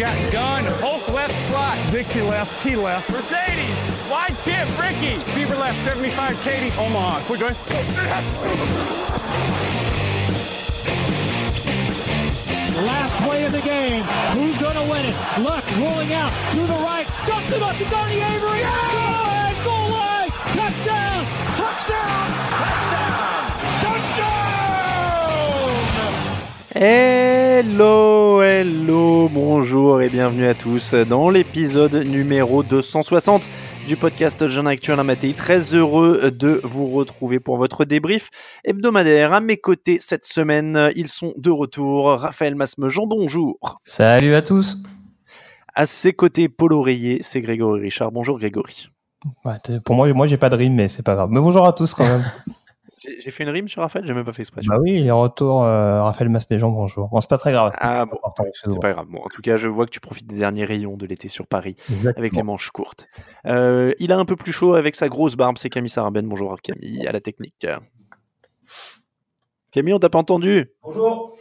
Got gun, Hulk left slot. Dixie left, T left. Mercedes, wide chip, Ricky. Beaver left, 75, Katie, Omaha. Quick going. Last play of the game. Who's going to win it? Luck rolling out to the right. Dumps it up to Donnie Avery. Good! Goal line! Touchdown! Touchdown! Touchdown! Hello, hello, bonjour et bienvenue à tous dans l'épisode numéro 260 du podcast Jeune Actuel Matéi. Très heureux de vous retrouver pour votre débrief hebdomadaire. À mes côtés cette semaine, ils sont de retour. Raphaël Masmejean, bonjour. Salut à tous. À ses côtés, Paul Oreiller, c'est Grégory Richard. Bonjour Grégory. Ouais, pour moi, moi j'ai pas de rime, mais c'est pas grave. Mais bonjour à tous quand même. J'ai fait une rime sur Raphaël, j'ai même pas fait expression. Bah oui, il est retour, euh, Raphaël Masméjean, bonjour. Bon, c'est pas très grave. Ah bon, c'est pas grave. Bon, en tout cas, je vois que tu profites des derniers rayons de l'été sur Paris, Exactement. avec les manches courtes. Euh, il a un peu plus chaud avec sa grosse barbe, c'est Camille Saraben. Bonjour Camille, à la technique. Camille, on t'a pas entendu? Bonjour.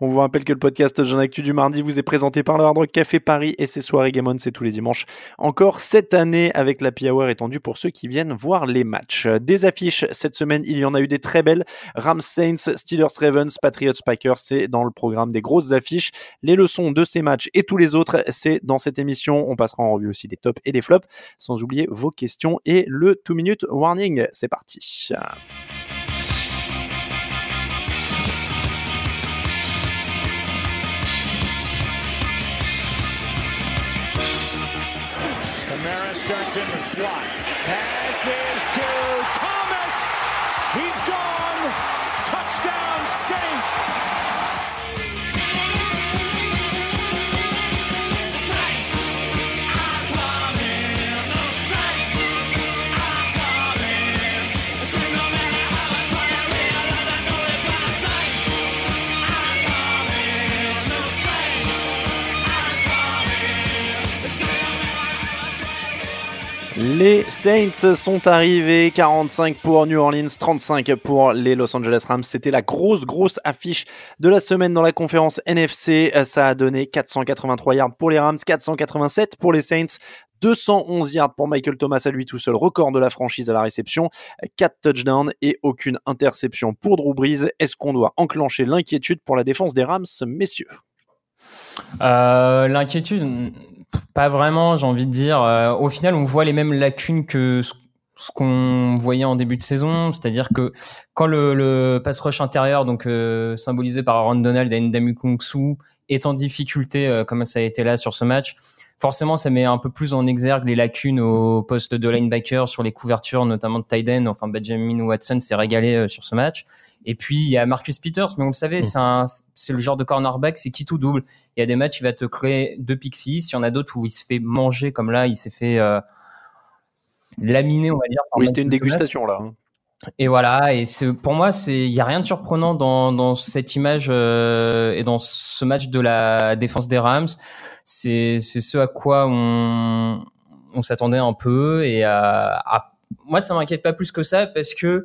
On vous rappelle que le podcast Jeune Actu du mardi vous est présenté par le Hard Rock Café Paris et ses soirées Game On, c'est tous les dimanches. Encore cette année avec la Hour étendue pour ceux qui viennent voir les matchs. Des affiches cette semaine, il y en a eu des très belles. Rams Saints, Steelers Ravens, Patriots Packers, c'est dans le programme des grosses affiches. Les leçons de ces matchs et tous les autres, c'est dans cette émission. On passera en revue aussi les tops et les flops, sans oublier vos questions et le 2 minute warning. C'est parti. Starts in the slot. Pass is to Thomas. He's gone. Touchdown Saints. Les Saints sont arrivés, 45 pour New Orleans, 35 pour les Los Angeles Rams. C'était la grosse, grosse affiche de la semaine dans la conférence NFC. Ça a donné 483 yards pour les Rams, 487 pour les Saints. 211 yards pour Michael Thomas à lui tout seul, record de la franchise à la réception, 4 touchdowns et aucune interception pour Drew Brees. Est-ce qu'on doit enclencher l'inquiétude pour la défense des Rams, messieurs? Euh, L'inquiétude, pas vraiment, j'ai envie de dire. Euh, au final, on voit les mêmes lacunes que ce, qu'on voyait en début de saison, c'est-à-dire que quand le, le pass rush intérieur, donc euh, symbolisé par Aaron Donald et Ndamu Kongsu, est en difficulté, euh, comme ça a été là sur ce match, forcément, ça met un peu plus en exergue les lacunes au poste de linebacker sur les couvertures, notamment de Tyden. Enfin, Benjamin Watson s'est régalé euh, sur ce match. Et puis il y a Marcus Peters, mais on le savait, c'est un, c'est le genre de cornerback, c'est qui tout double. Il y a des matchs, il va te créer deux pick six. Il y en a d'autres où il se fait manger, comme là, il s'est fait euh, laminer, on va dire. Oui, c'était une dégustation là. Et voilà, et pour moi, il y a rien de surprenant dans, dans cette image euh, et dans ce match de la défense des Rams. C'est c'est ce à quoi on on s'attendait un peu et à, à- moi ça m'inquiète pas plus que ça parce que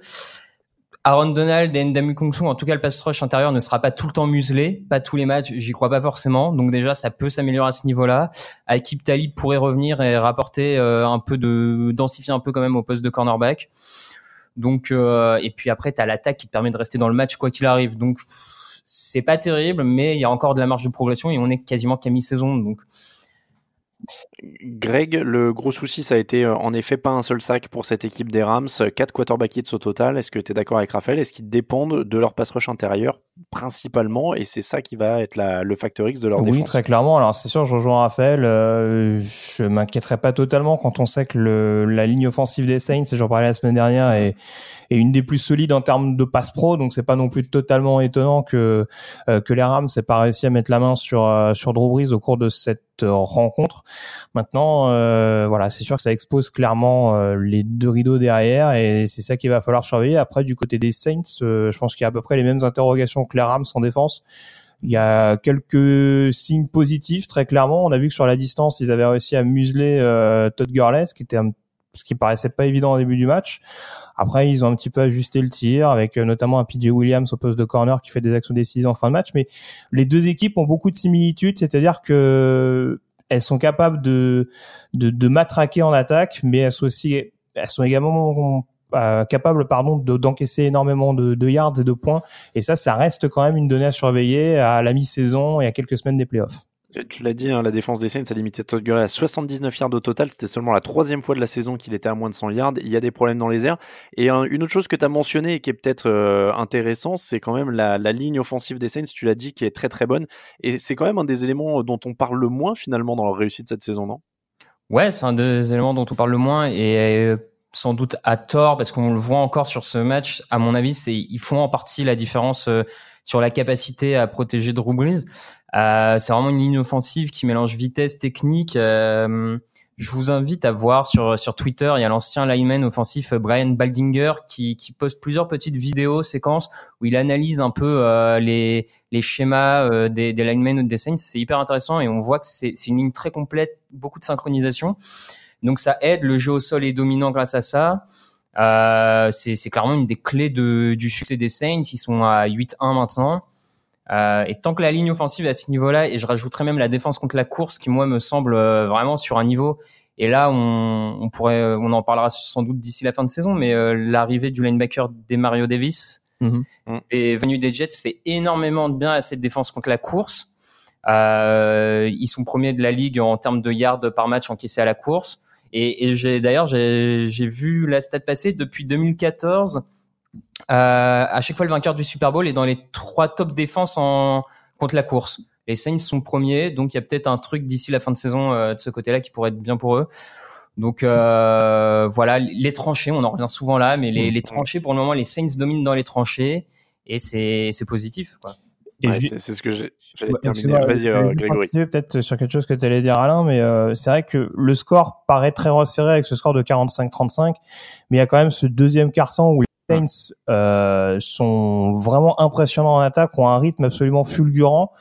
Aaron Donald et Ndamu en tout cas le pass rush intérieur ne sera pas tout le temps muselé, pas tous les matchs, j'y crois pas forcément. Donc déjà ça peut s'améliorer à ce niveau-là. Akib Talib pourrait revenir et rapporter euh, un peu de densifier un peu quand même au poste de cornerback. Donc euh, et puis après tu as l'attaque qui te permet de rester dans le match quoi qu'il arrive. Donc c'est pas terrible, mais il y a encore de la marge de progression et on est quasiment qu'à mi-saison. Donc Greg, le gros souci, ça a été euh, en effet pas un seul sac pour cette équipe des Rams, 4 quarterback hits au total. Est-ce que tu es d'accord avec Raphaël? Est-ce qu'ils dépendent de leur pass rush intérieur principalement? Et c'est ça qui va être la, le facteur X de leur défense Oui, très clairement. Alors c'est sûr, je rejoins Raphaël. Euh, je m'inquiéterais pas totalement quand on sait que le, la ligne offensive des Saints, j'en parlais la semaine dernière, est, est une des plus solides en termes de pass pro. Donc c'est pas non plus totalement étonnant que euh, que les Rams n'aient pas réussi à mettre la main sur euh, sur Drew Brees au cours de cette rencontre. Maintenant, euh, voilà, c'est sûr que ça expose clairement euh, les deux rideaux derrière et c'est ça qu'il va falloir surveiller. Après, du côté des Saints, euh, je pense qu'il y a à peu près les mêmes interrogations que les Rams en défense. Il y a quelques signes positifs, très clairement. On a vu que sur la distance, ils avaient réussi à museler Todd Gurley, ce qui était un ce qui paraissait pas évident au début du match. Après, ils ont un petit peu ajusté le tir avec notamment un PJ Williams au poste de corner qui fait des actions décisives en fin de match. Mais les deux équipes ont beaucoup de similitudes, c'est-à-dire que elles sont capables de, de, matraquer en attaque, mais elles sont aussi, elles sont également euh, capables pardon d'encaisser énormément de, de, yards et de points et ça ça reste quand même une donnée à surveiller à la mi-saison et à quelques semaines des playoffs. Tu l'as dit, hein, la défense des Saints a limité Todd Gurley à 79 yards au total. C'était seulement la troisième fois de la saison qu'il était à moins de 100 yards. Il y a des problèmes dans les airs. Et une autre chose que tu as mentionné et qui est peut-être euh, intéressant, c'est quand même la, ligne offensive des Saints, tu l'as dit, qui est très très bonne. Et c'est quand même un des éléments dont on parle le moins finalement dans leur réussite cette saison, non? Ouais, c'est un des éléments dont on parle le moins. Et euh, sans doute à tort, parce qu'on le voit encore sur ce match, à mon avis, c'est ils font en partie la différence euh, sur la capacité à protéger Drew Brees. Euh, c'est vraiment une ligne offensive qui mélange vitesse, technique. Euh, je vous invite à voir sur sur Twitter, il y a l'ancien lineman offensif Brian Baldinger qui, qui poste plusieurs petites vidéos séquences où il analyse un peu euh, les les schémas euh, des, des linemen ou des Saints. C'est hyper intéressant et on voit que c'est c'est une ligne très complète, beaucoup de synchronisation. Donc ça aide, le jeu au sol est dominant grâce à ça. Euh, c'est clairement une des clés de, du succès des Saints. Ils sont à 8-1 maintenant. Euh, et tant que la ligne offensive est à ce niveau-là, et je rajouterais même la défense contre la course, qui moi me semble euh, vraiment sur un niveau. Et là, on, on pourrait, euh, on en parlera sans doute d'ici la fin de saison, mais euh, l'arrivée du linebacker des Mario Davis mm et venu des Jets fait énormément de bien à cette défense contre la course. Euh, ils sont premiers de la ligue en termes de yards par match encaissés à la course. Et, et j'ai d'ailleurs j'ai vu la stat passer depuis 2014 euh, à chaque fois, le vainqueur du Super Bowl est dans les trois top défenses en, contre la course. Les Saints sont premiers, donc il y a peut-être un truc d'ici la fin de saison euh, de ce côté-là qui pourrait être bien pour eux. Donc euh, voilà, les tranchées, on en revient souvent là, mais les, les, tranchées, pour le moment, les Saints dominent dans les tranchées et c'est positif. Quoi. Ouais, c'est ce que j'ai. terminer. Vas-y, euh, Grégory. Peut-être sur quelque chose que tu allais dire, Alain, mais euh, c'est vrai que le score paraît très resserré avec ce score de 45-35, mais il y a quand même ce deuxième carton où Saints euh, sont vraiment impressionnants en attaque, ont un rythme absolument fulgurant.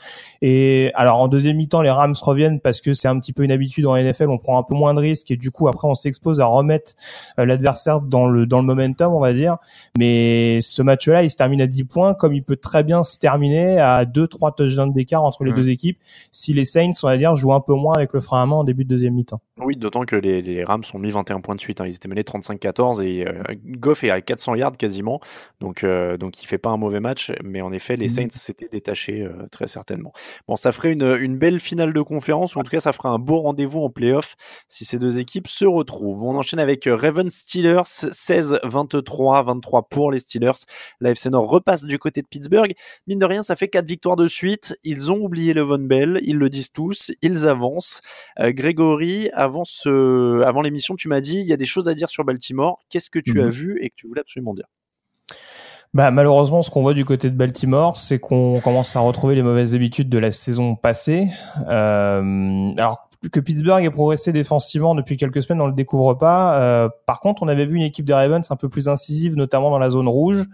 Et alors en deuxième mi-temps, les Rams reviennent parce que c'est un petit peu une habitude en NFL, on prend un peu moins de risques et du coup après on s'expose à remettre euh, l'adversaire dans le dans le momentum, on va dire. Mais ce match-là, il se termine à 10 points, comme il peut très bien se terminer à 2-3 touchdowns d'écart entre les deux équipes. Si les Saints, on va dire, jouent un peu moins avec le frein à main en début de deuxième mi-temps. Oui, d'autant que les, les Rams ont mis 21 points de suite. Hein. Ils étaient menés 35-14 et euh, Goff est à 400 yards quasiment. Donc, euh, donc il fait pas un mauvais match. Mais en effet, les mmh. Saints s'étaient détachés euh, très certainement. Bon, ça ferait une, une, belle finale de conférence, ou en tout cas, ça ferait un beau rendez-vous en playoff si ces deux équipes se retrouvent. On enchaîne avec euh, Ravens Steelers, 16-23, 23 pour les Steelers. La FC Nord repasse du côté de Pittsburgh. Mine de rien, ça fait quatre victoires de suite. Ils ont oublié le Von Bell, ils le disent tous, ils avancent. Grégory, avant, ce, avant l'émission, tu m'as dit, il y a des choses à dire sur Baltimore. Qu'est-ce que tu mmh as vu et que tu voulais absolument dire? Bah, malheureusement, ce qu'on voit du côté de Baltimore, c'est qu'on commence à retrouver les mauvaises habitudes de la saison passée. Euh, alors, que Pittsburgh ait progressé défensivement depuis quelques semaines, on le découvre pas. Euh, par contre, on avait vu une équipe des Ravens un peu plus incisive, notamment dans la zone rouge.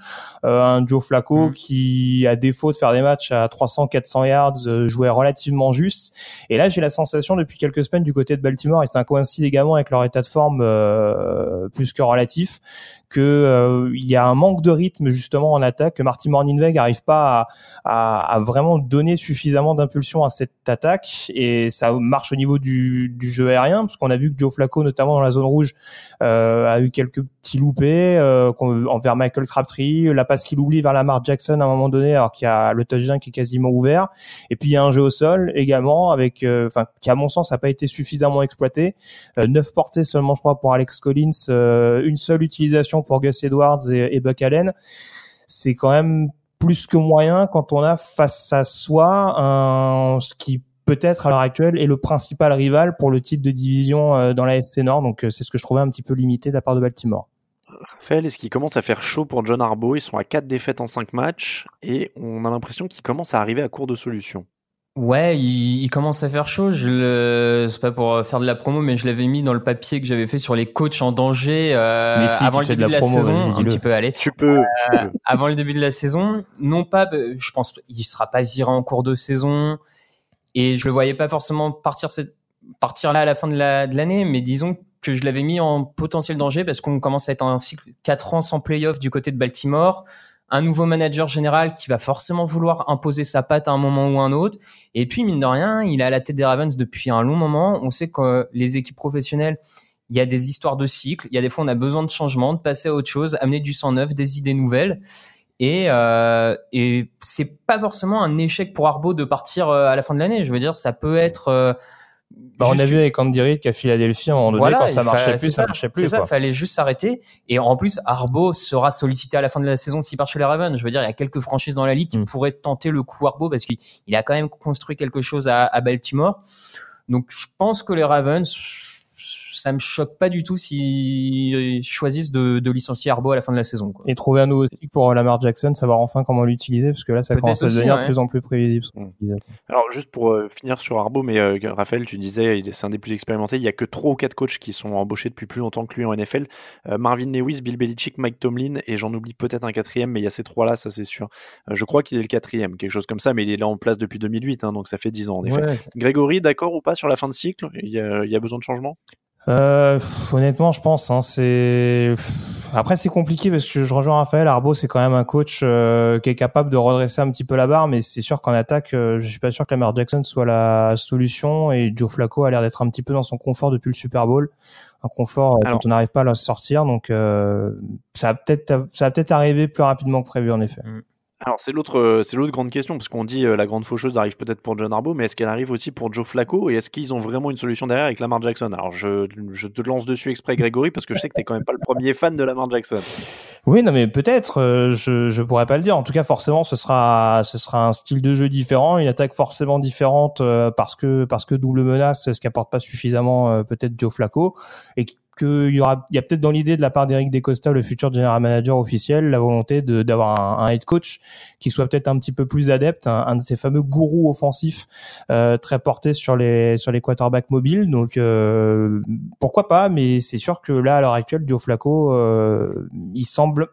Euh, un Joe Flacco mm. qui, à défaut de faire des matchs à 300-400 yards, euh, jouait relativement juste. Et là, j'ai la sensation depuis quelques semaines du côté de Baltimore, et c'est un coïncide également avec leur état de forme euh, plus que relatif, que euh, il y a un manque de rythme justement en attaque, que Martin Morningweg n'arrive pas à, à, à, vraiment donner suffisamment d'impulsion à cette attaque. Et ça marche au niveau du, du jeu aérien parce qu'on a vu que Joe Flacco notamment dans la zone rouge euh, a eu quelques petits loupés euh, envers Michael Crabtree, la passe qu'il oublie vers Lamar Jackson à un moment donné alors qu'il y a le touchdown qui est quasiment ouvert. Et puis il y a un jeu au sol également avec euh, enfin qui à mon sens n'a pas été suffisamment exploité, neuf portées seulement je crois pour Alex Collins, une seule utilisation pour Gus Edwards et, Buck Allen. C'est quand même plus que moyen quand on a face à soi ce qui peut-être à l'heure actuelle est le principal rival pour le titre de division euh, dans la FC Nord. Donc euh, c'est ce que je trouvais un petit peu limité de la part de Baltimore. Raphaël, est-ce qu'il commence à faire chaud pour John Harbaugh? Ils sont à 4 défaites en 5 matchs et on a l'impression qu'il commence à arriver à court de solutions. Ouais, il, commence à faire chaud. Je le, c'est pas pour faire de la promo, mais je l'avais mis dans le papier que j'avais fait sur les coachs en danger euh, avant le début de la, saison. Un petit peu, allez. Tu peux, Avant le début de la saison, non pas, je pense, il sera pas viré en cours de saison. Et je le voyais pas forcément partir, cette, partir là à la fin de l'année, mais disons que je l'avais mis en potentiel danger parce qu'on commence à être un cycle 4 ans sans playoff du côté de Baltimore. Un nouveau manager général qui va forcément vouloir imposer sa patte à un moment ou un autre. Et puis, mine de rien, il est à la tête des Ravens depuis un long moment. On sait que les équipes professionnelles, il y a des histoires de cycle. Il y a des fois, on a besoin de changement, de passer à autre chose, amener du sang neuf, des idées nouvelles. Et, euh, et c'est pas forcément un échec pour Arbo de partir euh, à la fin de l'année. Je veux dire, ça peut être. Euh, bah, on a vu avec Andy Reid qu'à Philadelphie, moment donné, quand ça marchait plus, ça, marchait plus. C'est ça, il fallait juste s'arrêter. Et en plus, Arbo sera sollicité à la fin de la saison s'il part chez les Ravens. Je veux dire, il y a quelques franchises dans la ligue qui mm. pourraient tenter le coup Arbo parce qu'il a quand même construit quelque chose à, à Baltimore. Donc, je pense que les Ravens ça me choque pas du tout s'ils choisissent de, de, licencier Arbo à la fin de la saison. Quoi. Et trouver un nouveau cycle pour Lamar Jackson, savoir enfin comment l'utiliser, parce que là, ça commence à devenir de plus en plus prévisible. Mmh. Alors, juste pour euh, finir sur Arbo, mais euh, Raphaël, tu disais, c'est un des plus expérimentés. Il y a que trois ou quatre coachs qui sont embauchés depuis plus longtemps que lui en NFL. Euh, Marvin Lewis, Bill Belichick, Mike Tomlin, et j'en oublie peut-être un quatrième, mais il y a ces trois-là, ça c'est sûr. je crois qu'il est le quatrième, quelque chose comme ça, mais il est là en place depuis 2008, hein, donc ça fait dix ans en effet. Grégory, d'accord ou pas sur la fin de cycle? Il y, a, il y a besoin de changement? Euh, honnêtement, je pense. Hein, c'est après c'est compliqué parce que je rejoins Raphaël. Arbo, c'est quand même un coach euh, qui est capable de redresser un petit peu la barre, mais c'est sûr qu'en attaque, euh, je suis pas sûr que Lamar Jackson soit la solution. Et Joe Flacco a l'air d'être un petit peu dans son confort depuis le Super Bowl, un confort euh, dont on n'arrive pas à le sortir. Donc ça va peut-être ça va peut-être arriver plus rapidement que prévu en effet. Mm. Alors c'est l'autre, euh, c'est l'autre grande question parce qu'on dit euh, la grande faucheuse arrive peut-être pour John Harbaugh, mais est-ce qu'elle arrive aussi pour Joe Flacco et est-ce qu'ils ont vraiment une solution derrière avec Lamar Jackson? Alors je, je, te lance dessus exprès Grégory parce que je sais que t'es quand même pas le premier fan de Lamar Jackson. Oui, non mais peut-être, euh, je je pourrais pas le dire. En tout cas, forcément, ce sera ce sera un style de jeu différent, une attaque forcément différente parce que parce que double menace, ce qui apporte pas suffisamment peut-être Joe Flacco et qu'il y aura, il y a peut-être dans l'idée de la part d'Eric Descosta, le futur general manager officiel, la volonté de d'avoir un, head coach qui soit peut-être un petit peu plus adepte, un, de ces fameux gourous offensifs euh, très portés sur les sur les quarterbacks mobiles. Donc euh, pourquoi pas, mais c'est sûr que là à l'heure actuelle, Joe Flacco, euh, il semble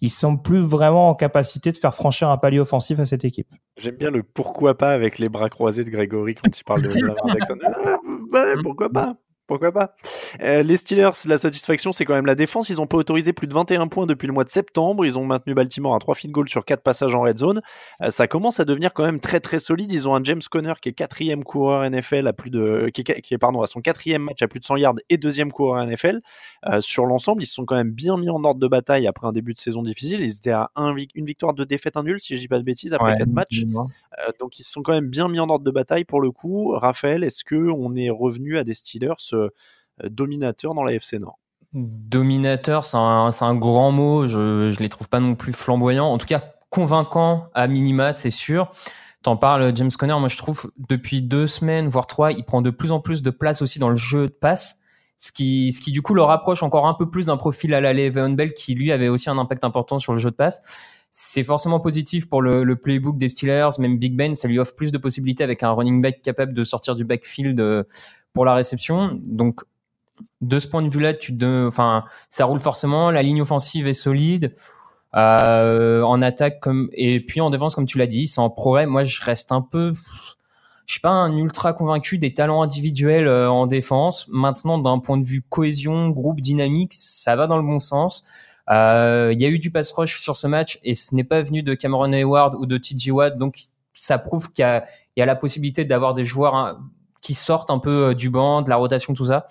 il semble plus vraiment en capacité de faire franchir un palier offensif à cette équipe. J'aime bien le pourquoi pas avec les bras croisés de Grégory quand il parle de Lamar Jackson. Ah, bah, pourquoi pas pourquoi pas? Euh, Les Steelers, la satisfaction, c'est quand même la défense. Ils n'ont pas autorisé plus de 21 points depuis le mois de septembre. Ils ont maintenu Baltimore à 3 field goals sur 4 passages en red zone. Euh, ça commence à devenir quand même très très solide. Ils ont un James Conner qui est quatrième coureur NFL à plus de, qui est, pardon à son quatrième match à plus de 100 yards et deuxième coureur NFL. Euh, sur l'ensemble, ils se sont quand même bien mis en ordre de bataille après un début de saison difficile. Ils étaient à une victoire, de défaite, un nul, si je dis pas de bêtises, après 4 matchs. donc ils se sont quand même bien mis en ordre de bataille pour le coup. Raphaël, est-ce que on est revenu à des Steelers euh, dominateurs dans la FC Nord Dominateur, c'est un, grand mot. Je ne les trouve pas non plus flamboyants. En tout cas, convaincant à minima, c'est sûr. T'en parles, James Conner. Moi, je trouve depuis deux semaines, voire trois, il prend de plus en plus de place aussi dans le jeu de passe. Ce qui, ce qui du coup le rapproche encore un peu plus d'un profil à la Le'Veon Bell qui lui avait aussi un impact important sur le jeu de passe. C'est forcément positif pour le, le, playbook des Steelers, même Big Ben, ça lui offre plus de possibilités avec un running back capable de sortir du backfield euh, pour la réception. Donc de ce point de vue-là, tu de, enfin, ça roule forcément. La ligne offensive est solide. Euh, en attaque comme et puis en défense comme tu l'as dit, en progrès. Moi, je reste un peu, je suis pas un ultra convaincu des talents individuels euh, en défense. Maintenant, d'un point de vue cohésion, groupe, dynamique, ça va dans le bon sens. Euh, Il y a eu du pass rush sur ce match et ce n'est pas venu de Cameron Hayward ou de TJ Watt, donc ça prouve qu'il y y a la possibilité d'avoir des joueurs hein, qui sortent un peu euh, du banc, de la rotation, tout ça.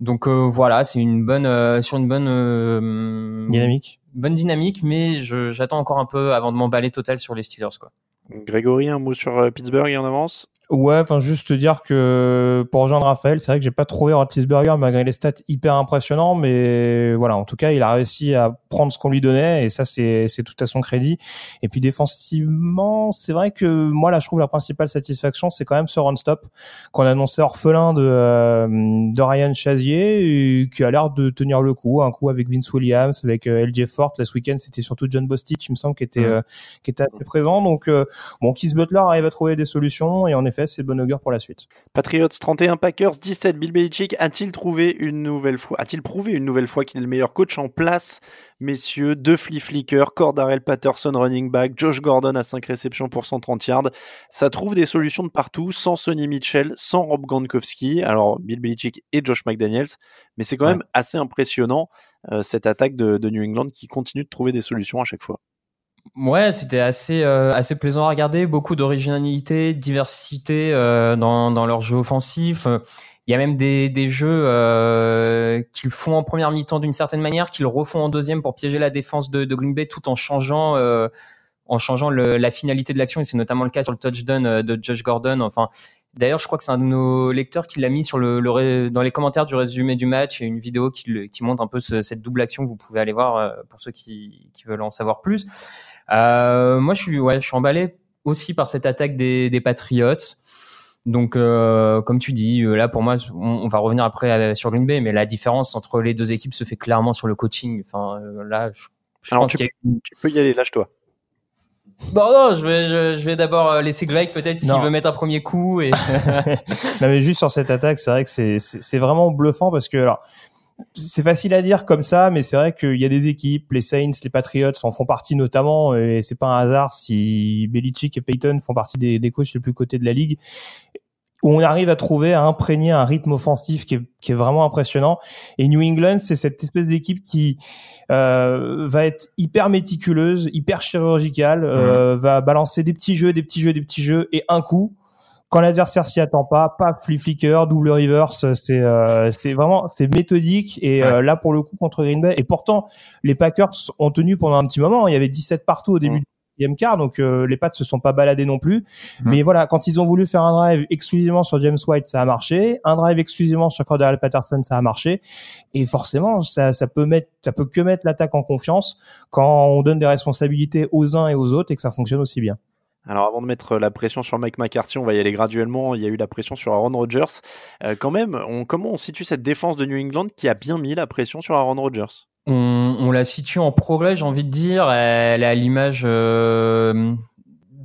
Donc euh, voilà, c'est une bonne euh, sur une bonne euh, Dynamique. bonne dynamique, mais j'attends encore un peu avant de m'emballer total sur les Steelers quoi. Grégory, un mot sur Pittsburgh et en avance? Ouais, enfin juste te dire que pour rejoindre Raphaël, c'est vrai que j'ai pas trouvé Roethlisberger malgré les stats hyper impressionnants, mais voilà, en tout cas, il a réussi à prendre ce qu'on lui donnait et ça c'est c'est tout à son crédit. Et puis défensivement, c'est vrai que moi là, je trouve la principale satisfaction, c'est quand même ce run stop qu'on a annoncé orphelin de euh, de Ryan Chazier et qui a l'air de tenir le coup, un coup avec Vince Williams, avec euh, LJ Fort. Là, ce week-end, c'était surtout John Bostich, il me semble, qui était euh, qui était assez présent. Donc euh, bon, Keith Butler arrive à trouver des solutions et en effet, c'est bon augure pour la suite. Patriots 31, Packers 17. Bill Belichick a-t-il trouvé une nouvelle fois, a-t-il prouvé une nouvelle fois qu'il est le meilleur coach en place, messieurs Deux flea flicker, Cordarel Patterson running back, Josh Gordon à 5 réceptions pour 130 yards. Ça trouve des solutions de partout, sans Sonny Mitchell, sans Rob Gronkowski. Alors Bill Belichick et Josh McDaniels, mais c'est quand Ouais. même assez impressionnant euh, cette attaque de, de New England qui continue de trouver des solutions à chaque fois. Ouais, c'était assez euh, assez plaisant à regarder, beaucoup d'originalité, diversité euh, dans dans leur jeu offensif. Il y a même des des jeux euh, qu'ils font en première mi-temps d'une certaine manière, qu'ils refont en deuxième pour piéger la défense de, de Green Bay, tout en changeant euh, en changeant le, la finalité de l'action. Et c'est notamment le cas sur le touchdown euh, de Josh Gordon. Enfin, d'ailleurs, je crois que c'est un de nos lecteurs qui l'a mis sur le, le dans les commentaires du résumé du match. A une vidéo qui, le- qui montre un peu ce- cette double action vous pouvez aller voir euh, pour ceux qui, qui veulent en savoir plus. Euh, moi, je suis, ouais, je suis emballé aussi par cette attaque des, des Patriots. Donc, euh, comme tu dis, euh, là pour moi, on, on va revenir après euh, sur Green Bay, mais la différence entre les deux équipes se fait clairement sur le coaching. Enfin, là, je, je Alors pense tu, a- tu peux y aller, lâche-toi. Non, non, je vais, je, je vais d'abord laisser Greg peut-être s'il veut mettre un premier coup. Et... non mais juste sur cette attaque, c'est vrai que c'est c'est c'est vraiment bluffant parce que alors c'est facile à dire comme ça, mais c'est vrai qu'il y a des équipes, les Saints, les Patriots en font partie notamment, et c'est pas un hasard si Belichick et Payton font partie des, des coachs les plus cotés de la ligue, où on arrive à trouver, à imprégner un rythme offensif qui est, qui est vraiment impressionnant. Et New England, c'est cette espèce d'équipe qui euh, va être hyper méticuleuse, hyper chirurgicale, euh, va balancer des petits jeux, des petits jeux, des petits jeux, et un coup, quand l'adversaire s'y attend pas, paf, flip flicker, double reverse, c'est euh, c'est vraiment c'est méthodique et euh, là pour le coup contre Green Bay et pourtant les Packers ont tenu pendant un petit moment, il y avait 17 partout au début Mm. du deuxième quart donc euh, les Pats se sont pas baladés non plus. Mm. Mais voilà, quand ils ont voulu faire un drive exclusivement sur James White, ça a marché, un drive exclusivement sur Cordell Patterson, ça a marché et forcément ça ça peut mettre ça peut que mettre l'attaque en confiance quand on donne des responsabilités aux uns et aux autres et que ça fonctionne aussi bien. Alors avant de mettre la pression sur Mike McCarthy, on va y aller graduellement. Il y a eu la pression sur Aaron Rodgers. Euh, quand même, on, comment on situe cette défense de New England qui a bien mis la pression sur Aaron Rodgers? On, la situe en progrès, j'ai envie de dire. Elle est l'image euh,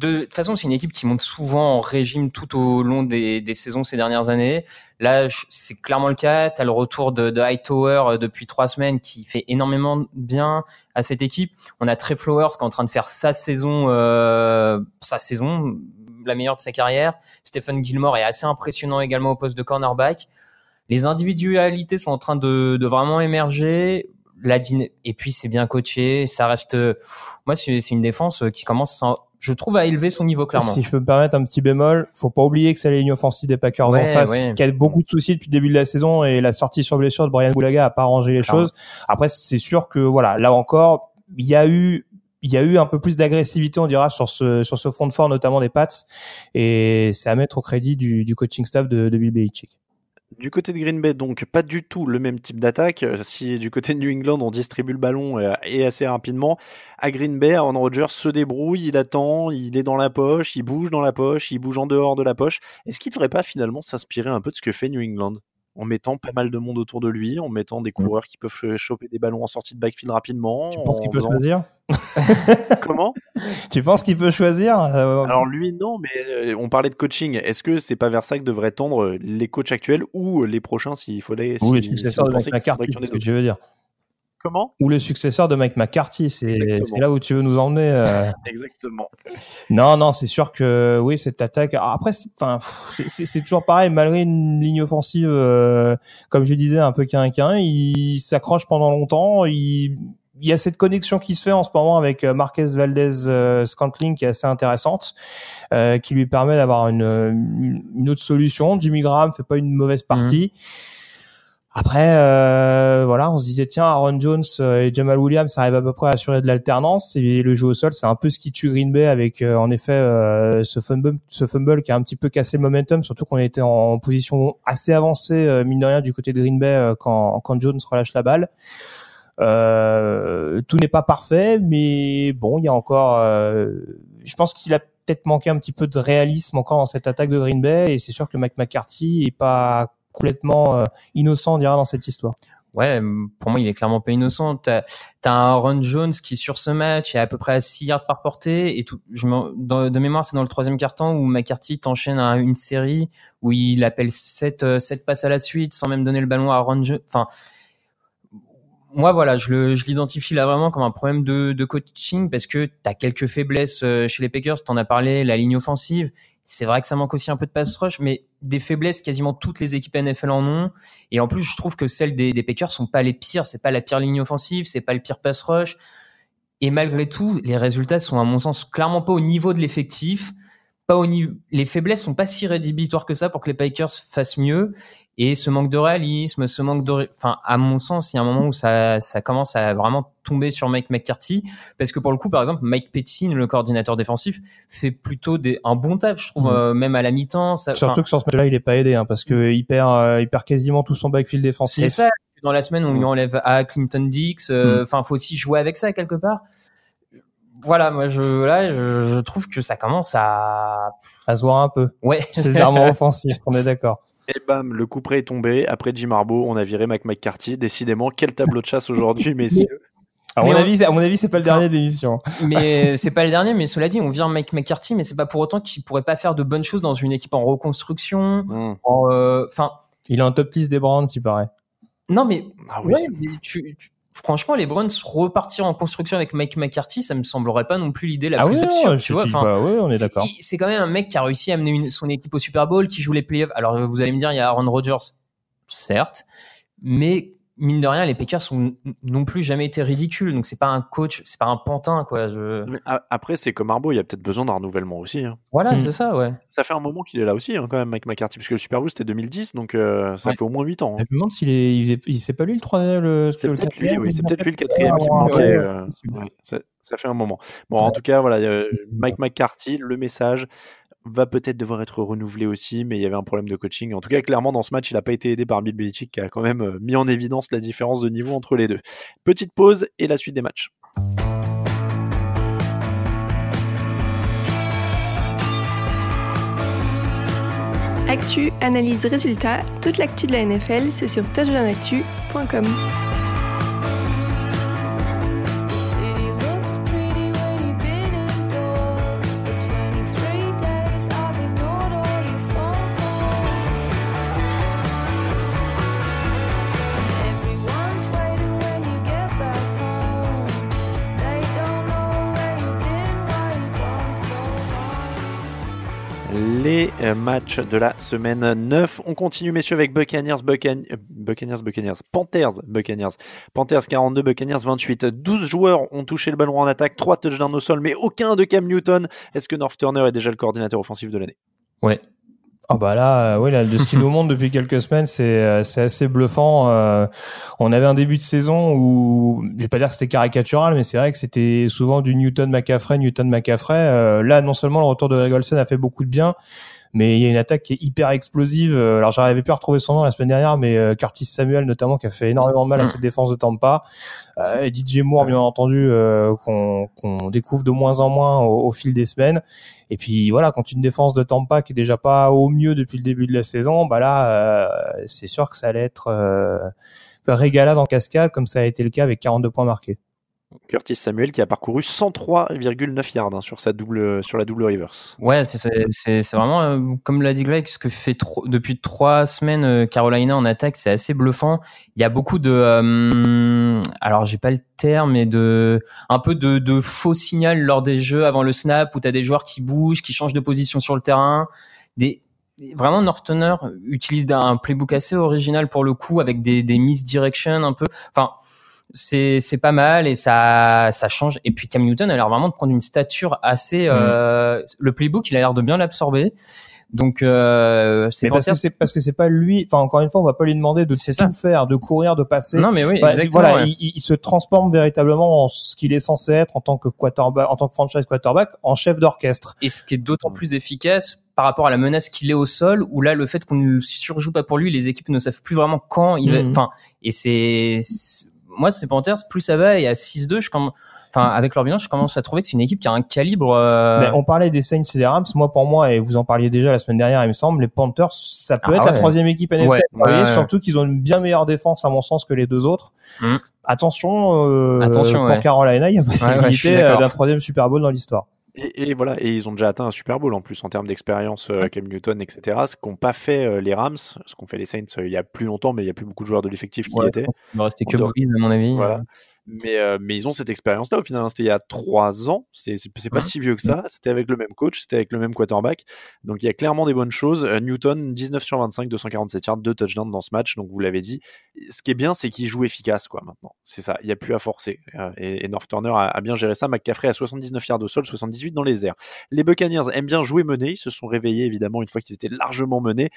de, toute façon, c'est une équipe qui monte souvent en régime tout au long des, des saisons ces dernières années. Là, c'est clairement le cas. T'as le retour de, de Hightower euh, depuis trois semaines qui fait énormément bien à cette équipe. On a Trey Flowers qui est en train de faire sa saison, euh, sa saison, la meilleure de sa carrière. Stephen Gilmore est assez impressionnant également au poste de cornerback. Les individualités sont en train de, de vraiment émerger. La et puis c'est bien coaché. Ça reste, moi c'est c'est une défense qui commence, à- je trouve, à élever son niveau clairement. Si je peux me permettre un petit bémol, faut pas oublier que c'est la ligne offensive des Packers Ouais, en face, ouais. qui a beaucoup de soucis depuis le début de la saison et la sortie sur blessure de Brian Boulaga a pas arrangé les Clairement. choses. Après, c'est sûr que voilà, là encore, il y a eu il y a eu un peu plus d'agressivité, on dira, sur ce sur ce front de fort, notamment des Pats, et c'est à mettre au crédit du, du coaching staff de, de Bill Belichick. Du côté de Green Bay, donc pas du tout le même type d'attaque. Euh, Si du côté de New England, on distribue le ballon euh, et assez rapidement, à Green Bay, Aaron Rodgers se débrouille, il attend, il est dans la poche, il bouge dans la poche, il bouge en dehors de la poche. Est-ce qu'il ne devrait pas finalement s'inspirer un peu de ce que fait New England? En mettant pas mal de monde autour de lui, en mettant des coureurs qui peuvent ch- choper des ballons en sortie de backfield rapidement Tu penses en qu'il peut faisant- choisir? Comment? Tu penses qu'il peut choisir Euh, Alors lui, non, mais euh, on parlait de coaching. Est-ce que c'est pas vers ça que devraient tendre euh, les coachs actuels ou les prochains s'il fallait Ou le si- si de ait c'est ce que tu veux dire. Comment? Ou le successeur de Mike McCarthy, c'est là où tu veux nous emmener. euh. Exactement. Non, non, c'est sûr que oui, cette attaque. alors Après, c'est- enfin, pff, c'est c'est toujours pareil. Malgré une ligne offensive, euh, comme je disais, un peu quinquin, il s'accroche pendant longtemps. Il, il y a cette connexion qui se fait en ce moment avec euh, Marquez Valdez euh, Scantling qui est assez intéressante, euh, qui lui permet d'avoir une, une autre solution. Jimmy Graham fait pas une mauvaise partie. Après, euh, voilà, on se disait tiens, Aaron Jones euh, et Jamal Williams arrivent à peu près à assurer de l'alternance et le jeu au sol, c'est un peu ce qui tue Green Bay avec euh, en effet euh, ce fumble, ce fumble qui a un petit peu cassé le momentum, surtout qu'on était en position assez avancée mine de rien du côté de Green Bay quand, quand Jones relâche la balle. tout n'est pas parfait, mais bon, il y a encore. je pense qu'il a peut-être manqué un petit peu de réalisme encore dans cette attaque de Green Bay et c'est sûr que Mike McCarthy est pas complètement euh, innocent, on dirait, dans cette histoire. Ouais, pour moi, il est clairement pas innocent. T'as as un Ron Jones qui sur ce match est à peu près à 6 yards par portée et tout. De mémoire, c'est dans le troisième quart-temps où McCarthy t'enchaîne à une série où il appelle 7 euh, sept passes à la suite sans même donner le ballon à Ron Jones. Enfin, moi voilà, je l'identifie là vraiment comme un problème de, de coaching parce que t'as quelques faiblesses euh, chez les Packers. T'en as parlé, la ligne offensive. C'est vrai que ça manque aussi un peu de pass rush, mais des faiblesses, quasiment toutes les équipes NFL en ont. Et en plus, je trouve que celles des, des Packers sont pas les pires. C'est pas la pire ligne offensive, c'est pas le pire pass rush. Et malgré tout, les résultats sont, à mon sens, clairement pas au niveau de l'effectif. Pas au niveau, les faiblesses sont pas si rédhibitoires que ça pour que les Packers fassent mieux. Et ce manque de réalisme, ce manque de, enfin, à mon sens, il y a un moment où ça, ça commence à vraiment tomber sur Mike McCarthy, parce que pour le coup, par exemple, Mike Pettin, le coordinateur défensif, fait plutôt des, un bon taf, je trouve, mmh. euh, même à la mi-temps. Surtout que sur ce match-là, il est pas aidé, hein, parce que il perd, euh, il perd quasiment tout son backfield défensif. C'est ça. Dans la semaine, on lui mmh. enlève à Clinton Dix. Euh, mmh. Enfin, faut aussi jouer avec ça quelque part voilà, moi je là je, je, trouve que ça commence à à se voir un peu. Ouais. Ces armes offensifs, on est d'accord. Et bam, le coup près est tombé. Après Jim Harbaugh, on a viré Mac McCarthy. Décidément, quel tableau de chasse aujourd'hui, messieurs? À mon, avis, à mon avis, c'est pas le dernier d'émission. Mais c'est pas le dernier, mais cela dit, on vire Mike McCarthy, mais c'est pas pour autant qu'il pourrait pas faire de bonnes choses dans une équipe en reconstruction. Hmm. Euh, enfin, il a un top 10 des Browns, il paraît. Non, mais, ah oui. ouais, tu, franchement, les Browns repartir en construction avec Mike McCarthy, ça me semblerait pas non plus l'idée la ah plus absurde. tu vois, enfin, ouais, on est d'accord. C'est quand même un mec qui a réussi à amener son équipe au Super Bowl, qui joue les playoffs. Alors, vous allez me dire, il y a Aaron Rodgers, certes, mais mine de rien, les Packers sont non plus jamais été ridicules. Donc c'est pas un coach, c'est pas un pantin quoi. après c'est comme Arbo, il y a peut-être besoin d'un renouvellement aussi. Hein. Voilà, hmm. c'est ça, ouais. Ça fait un moment qu'il est là aussi hein, quand même, Mike McCarthy, parce que le Super Bowl c'était 2010, donc euh, ça fait au moins 8 ans. Hein. Je me demande s'il est, il, c'est pas lui le troisième, le, c'est peut-être lui, oui, c'est peut-être lui le quatrième qui manquait. Euh, ça, fait un moment. Bon, en tout cas, voilà, Mike McCarthy, le message va peut-être devoir être renouvelé aussi, mais il y avait un problème de coaching. En tout cas, clairement, dans ce match, il n'a pas été aidé par Bill Belichick, qui a quand même euh, mis en évidence la différence de niveau entre les deux. Petite pause et la suite des matchs. Actu, analyse, résultat, toute l'actu de la NFL, c'est sur touchdownactu.com. Euh, match de la semaine 9. On continue, messieurs, avec Buccaneers, Buccaneers, Buccaneers, Buccaneers, Panthers, Buccaneers, Panthers 42, Buccaneers 28. 12 joueurs ont touché le ballon en attaque, 3 touchdowns au sol, mais aucun de Cam Newton. Est-ce que North Turner est déjà le coordinateur offensif de l'année? Ouais, ah bah là, euh, ouais, là, de ce qu'il nous montre depuis quelques semaines, c'est euh, c'est assez bluffant. Euh, on avait un début de saison où, je vais pas dire que c'était caricatural, mais c'est vrai que c'était souvent du Newton McCaffrey, Newton McCaffrey. là, non seulement le retour de Greg a fait beaucoup de bien, mais il y a une attaque qui est hyper explosive. Euh, alors j'arrivais plus à retrouver son nom la semaine dernière, mais euh, Curtis Samuel notamment qui a fait énormément de mal à mm. cette défense de Tampa. Euh, et DJ Moore bien entendu euh, qu'on découvre de moins en moins au, fil des semaines. Et puis voilà, quand une défense de Tampa qui est déjà pas au mieux depuis le début de la saison, bah là c'est sûr que ça allait être régalade en cascade comme ça a été le cas avec 42 points marqués. Curtis Samuel qui a parcouru 103,9 yards hein, sur, sa double, sur la double reverse. Ouais, c'est vraiment, euh, comme l'a dit Greg, ce que fait depuis trois semaines euh, Carolina en attaque, c'est assez bluffant. Il y a beaucoup de, euh, alors j'ai pas le terme, mais de, un peu de, de, faux signal lors des jeux avant le snap où tu as des joueurs qui bougent, qui changent de position sur le terrain. Des, vraiment Northoner utilise un playbook assez original pour le coup avec des, des misdirections un peu. Enfin, c'est c'est pas mal et ça ça change. Et puis Cam Newton a l'air vraiment de prendre une stature assez. Euh, le playbook, il a l'air de bien l'absorber. Donc euh, c'est parce que c'est parce que c'est pas lui. Enfin encore une fois, on va pas lui demander de tout ça. faire, de courir, de passer. Non mais oui, Bah, exactement, voilà, ouais. il, il se transforme véritablement en ce qu'il est censé être en tant que quarterback, en tant que franchise quarterback, en chef d'orchestre. Et ce qui est d'autant plus efficace par rapport à la menace qu'il est au sol, où là le fait qu'on ne surjoue pas pour lui, les équipes ne savent plus vraiment quand il va. Mhm. Enfin, et c'est- moi ces Panthers, plus ça va et à 6-2, je commence. Enfin, avec leur bilan, je commence à trouver que c'est une équipe qui a un calibre. euh, Mais on parlait des Saints et des Rams. Moi, pour moi, et vous en parliez déjà la semaine dernière, il me semble, les Panthers, ça peut Ah être la troisième équipe NFC. Ouais, Vous voyez, ouais. Surtout qu'ils ont une bien meilleure défense, à mon sens, que les deux autres. Mm. Attention, euh, Attention, pour. Carolina, il y a possibilité euh, d'un troisième Super Bowl dans l'histoire. Et, et voilà, et ils ont déjà atteint un Super Bowl en plus en termes d'expérience, euh, Cam Newton, etc. Ce qu'ont pas fait euh, les Rams, ce qu'ont fait les Saints euh, il y a plus longtemps, mais il y a plus beaucoup de joueurs de l'effectif qui y étaient. Il ne restait que Breeze, à mon avis. Voilà. Mais, euh, mais ils ont cette expérience-là au final. hein. C'était il y a trois ans. C'est pas si vieux que ça. C'était avec le même coach, c'était avec le même quarterback. Donc il y a clairement des bonnes choses. Newton, 19 sur 25, 247 yards, 2 touchdowns dans ce match. Donc vous l'avez dit. Ce qui est bien, c'est qu'il joue efficace quoi maintenant. C'est ça. Il n'y a plus à forcer. Euh, et, North Turner a, bien géré ça. McCaffrey a 79 yards au sol, 78 dans les airs. Les Buccaneers aiment bien jouer menés. Ils se sont réveillés évidemment une fois qu'ils étaient largement menés.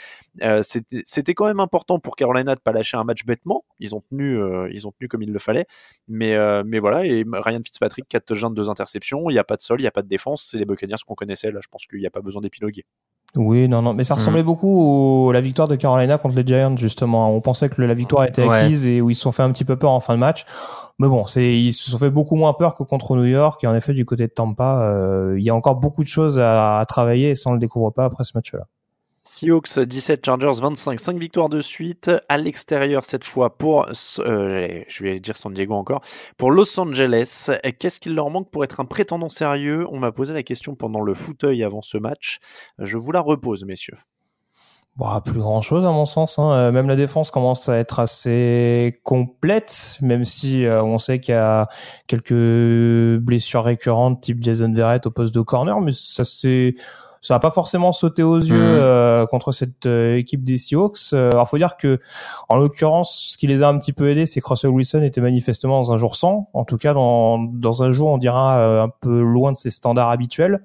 Euh, C'était quand même important pour Carolina de pas lâcher un match bêtement. Ils ont tenu, euh, ils comme il le fallait. Mais, mais voilà, et Ryan Fitzpatrick, 4 touchdowns, 2 interceptions. Il n'y a pas de sol, il n'y a pas de défense. C'est les Buccaneers qu'on connaissait. Là, je pense qu'il n'y a pas besoin d'épiloguer. Oui, non, non, mais ça ressemblait beaucoup au- à la victoire de Carolina contre les Giants, justement. On pensait que la victoire était Ouais. acquise et où ils se sont fait un petit peu peur en fin de match. Mais bon, c'est, ils se sont fait beaucoup moins peur que contre New York. Et en effet, du côté de Tampa, euh, il y a encore beaucoup de choses à, à travailler et ça, on le découvre pas après ce match-là. Seahawks 17, Chargers 25, 5 victoires de suite à l'extérieur cette fois pour, euh, je vais dire San Diego encore, pour Los Angeles. Qu'est-ce qu'il leur manque pour être un prétendant sérieux? On m'a posé la question pendant le fauteuil avant ce match. Je vous la repose, messieurs. Bah, plus grand chose à mon sens. Hein. Euh, Même la défense commence à être assez complète, même si euh, on sait qu'il y a quelques blessures récurrentes, type Jason Verrett au poste de corner, mais ça c'est ça a pas forcément sauté aux yeux Mhm. euh, contre cette euh, équipe des Seahawks. Euh, alors faut dire que en l'occurrence, ce qui les a un petit peu aidés, c'est que Russell Wilson était manifestement dans un jour sans, en tout cas dans dans un jour on dira euh, un peu loin de ses standards habituels.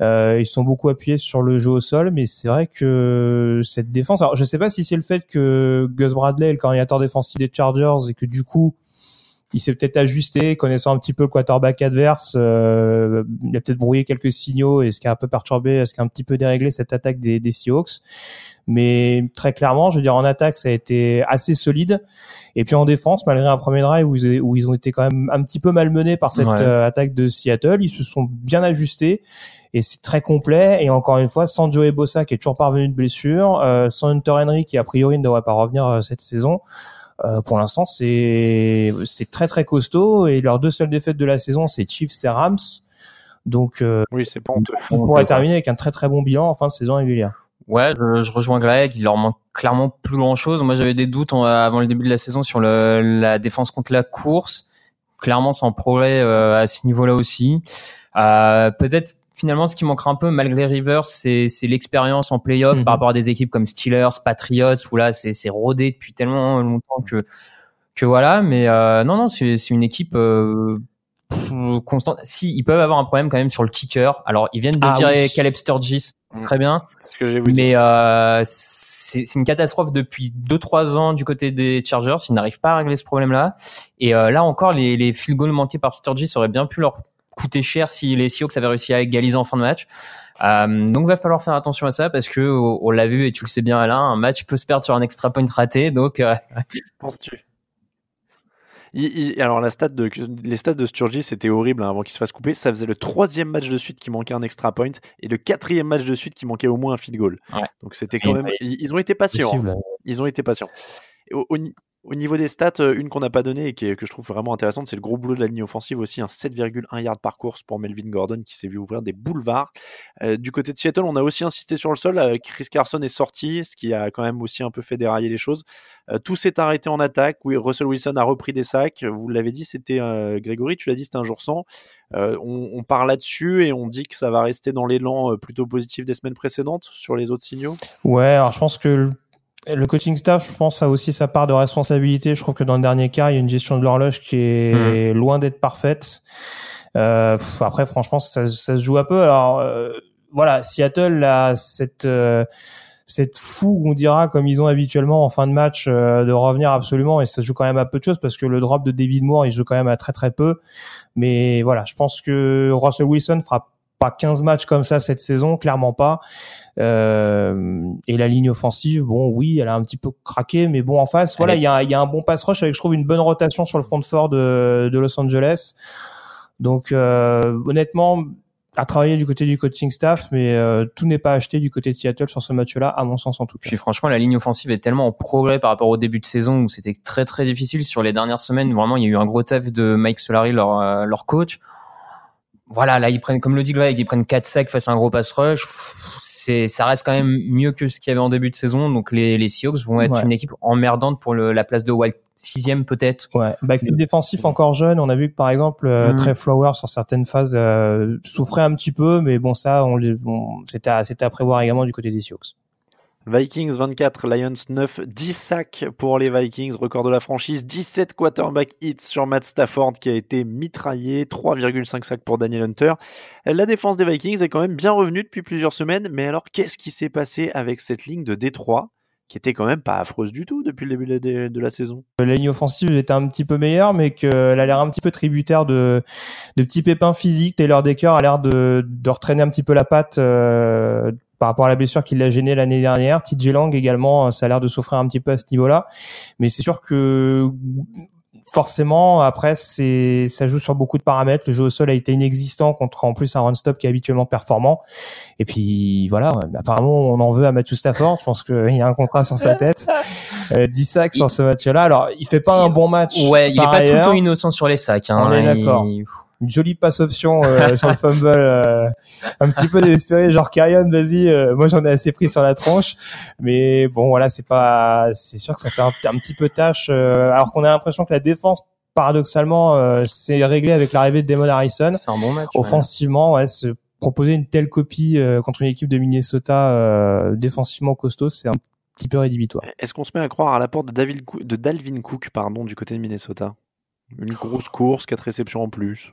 Euh, ils sont beaucoup appuyés sur le jeu au sol, mais c'est vrai que cette défense. Alors, je sais pas si c'est le fait que Gus Bradley est le coordinateur défensif des Chargers et que du coup, il s'est peut-être ajusté, connaissant un petit peu le quarterback adverse. euh, il a peut-être brouillé quelques signaux et ce qui a un peu perturbé, ce qui a un petit peu déréglé cette attaque des, des Seahawks. Mais très clairement, je veux dire, en attaque, ça a été assez solide. Et puis en défense, malgré un premier drive où ils, où ils ont été quand même un petit peu malmenés par cette Ouais. euh, attaque de Seattle, ils se sont bien ajustés et c'est très complet. Et encore une fois, sans Joey Bossa qui est toujours parvenu de blessure, euh, sans Hunter Henry qui a priori ne devrait pas revenir euh, cette saison. Euh, pour l'instant, c'est c'est très très costaud et leurs deux seules défaites de la saison, c'est Chiefs et Rams. Donc, euh, Oui, c'est pas honteux. on pourrait terminer avec un très très bon bilan en fin de saison régulière. Ouais, je, je rejoins Greg. Il leur manque clairement plus grand chose. Moi, j'avais des doutes en- avant le début de la saison sur le, la défense contre la course. Clairement, c'est en progrès euh, à ce niveau-là aussi. Euh, Peut-être finalement, ce qui manquera un peu, malgré Rivers, c'est c'est l'expérience en playoff Mhm. par rapport à des équipes comme Steelers, Patriots, où là, c'est c'est rodé depuis tellement longtemps que que voilà. Mais euh, non, non, c'est c'est une équipe. Euh, constante. Si, ils peuvent avoir un problème quand même sur le kicker. Alors, ils viennent de Ah virer oui. Caleb Sturgis. Mm. Très bien. C'est ce que j'ai voulu dire. Mais euh, c'est c'est une catastrophe depuis 2-3 ans du côté des Chargers. Ils n'arrivent pas à régler ce problème-là. Et euh, là encore, les, les field goals manqués par Sturgis auraient bien pu leur coûter cher si les Seahawks avaient réussi à égaliser en fin de match. Euh, donc va falloir faire attention à ça parce que on on l'a vu et tu le sais bien Alain, un match peut se perdre sur un extra point raté. Donc euh, penses-tu? Il- il- alors la stat de, les stats de Sturgis c'était horrible hein, avant qu'il se fasse couper. Ça faisait le troisième match de suite qui manquait un extra point et le quatrième match de suite qui manquait au moins un field goal. Ouais. Donc c'était quand même. Ils, ils ont été patients. Possible. Ils ont été patients. Au, au niveau des stats, euh, une qu'on n'a pas donnée et qui est- que je trouve vraiment intéressante, c'est le gros boulot de la ligne offensive aussi, un 7,1 yards par course pour Melvin Gordon qui s'est vu ouvrir des boulevards. Euh, du côté de Seattle, on a aussi insisté sur le sol. euh, Chris Carson est sorti, ce qui a quand même aussi un peu fait dérailler les choses. Tout s'est arrêté en attaque. Russell Wilson a repris des sacs. Vous l'avez dit, c'était Grégory, tu l'as dit, c'était un jour sans. On, on part là-dessus et on dit que ça va rester dans l'élan plutôt positif des semaines précédentes sur les autres signaux? Ouais, alors je pense que le- coaching staff, je pense, a aussi sa part de responsabilité. Je trouve que dans le dernier cas, il y a une gestion de l'horloge qui est Mhm. loin d'être parfaite. Euh, pff, après, franchement, ça, ça se joue un peu. Alors, euh, voilà, Seattle a cette euh, cette fougue, on dira, comme ils ont habituellement en fin de match, euh, de revenir absolument. Et ça se joue quand même à peu de choses parce que le drop de David Moore, il joue quand même à très très peu. Mais voilà, je pense que Russell Wilson fera pas 15 matchs comme ça cette saison, clairement pas. Euh, et la ligne offensive, bon, oui, elle a un petit peu craqué, mais bon, en face, voilà, il y a, il y a un bon pass rush avec, je trouve, une bonne rotation sur le front fort de, de Los Angeles. Donc, euh, honnêtement, à travailler du côté du coaching staff, mais euh, tout n'est pas acheté du côté de Seattle sur ce match-là, à mon sens en tout cas. Puis franchement, la ligne offensive est tellement en progrès par rapport au début de saison où c'était très très difficile sur les dernières semaines. Vraiment, il y a eu un gros taf de Mike Solari, leur, euh, leur coach. Voilà, là ils prennent, comme le dit Greg, ils prennent 4 sacs face à un gros pass rush. C'est, ça reste quand même mieux que ce qu'il y avait en début de saison. Donc les, les Seahawks vont être Ouais. une équipe emmerdante pour le, la place de wild sixième peut-être. Ouais, backfield défensif encore jeune. On a vu que par exemple euh, Mhm. Trey Flowers sur certaines phases euh, souffrait un petit peu, mais bon ça, on- c'était à, c'était à prévoir également du côté des Seahawks. Vikings 24, Lions 9, 10 sacs pour les Vikings, record de la franchise, 17 quarterback hits sur Matt Stafford qui a été mitraillé, 3,5 sacs pour Daniel Hunter. La défense des Vikings est quand même bien revenue depuis plusieurs semaines, mais alors qu'est-ce qui s'est passé avec cette ligne de Détroit qui était quand même pas affreuse du tout depuis le début de la, saison? La ligne offensive était un petit peu meilleure, mais qu'elle a l'air un petit peu tributaire de, petits pépins physiques. Taylor Decker a l'air de, de retraîner un petit peu la patte euh, par rapport à la blessure qui l'a gêné l'année dernière. TJ Lang également, ça a l'air de souffrir un petit peu à ce niveau-là. Mais c'est sûr que forcément, après, c'est ça joue sur beaucoup de paramètres. Le jeu au sol a été inexistant contre en plus un run stop qui est habituellement performant. Et puis voilà, apparemment on en veut à Matthew Stafford. Je pense qu'il y a un contrat sur sa tête. Euh, 10 sacs sur ce match-là. Alors il fait pas un bon match. Ouais, il est pas tout le temps innocent sur les sacs. Hein. On est d'accord. Il- Une jolie passe option euh, sur le fumble, euh, un petit peu désespéré, genre Carrion, vas-y. euh, moi j'en ai assez pris sur la tronche, mais bon voilà, c'est pas, c'est sûr que ça fait un, un petit peu tâche. euh, alors qu'on a l'impression que la défense, paradoxalement, euh, s'est réglée avec l'arrivée de Damon Harrison. C'est un bon match. ouais. Offensivement, ouais, se proposer une telle copie euh, contre une équipe de Minnesota euh, défensivement costaud, c'est un petit peu rédhibitoire. Est-ce qu'on se met à croire à l'apport de, David de Dalvin Cook pardon, du côté de Minnesota? Une grosse course, 4 réceptions en plus.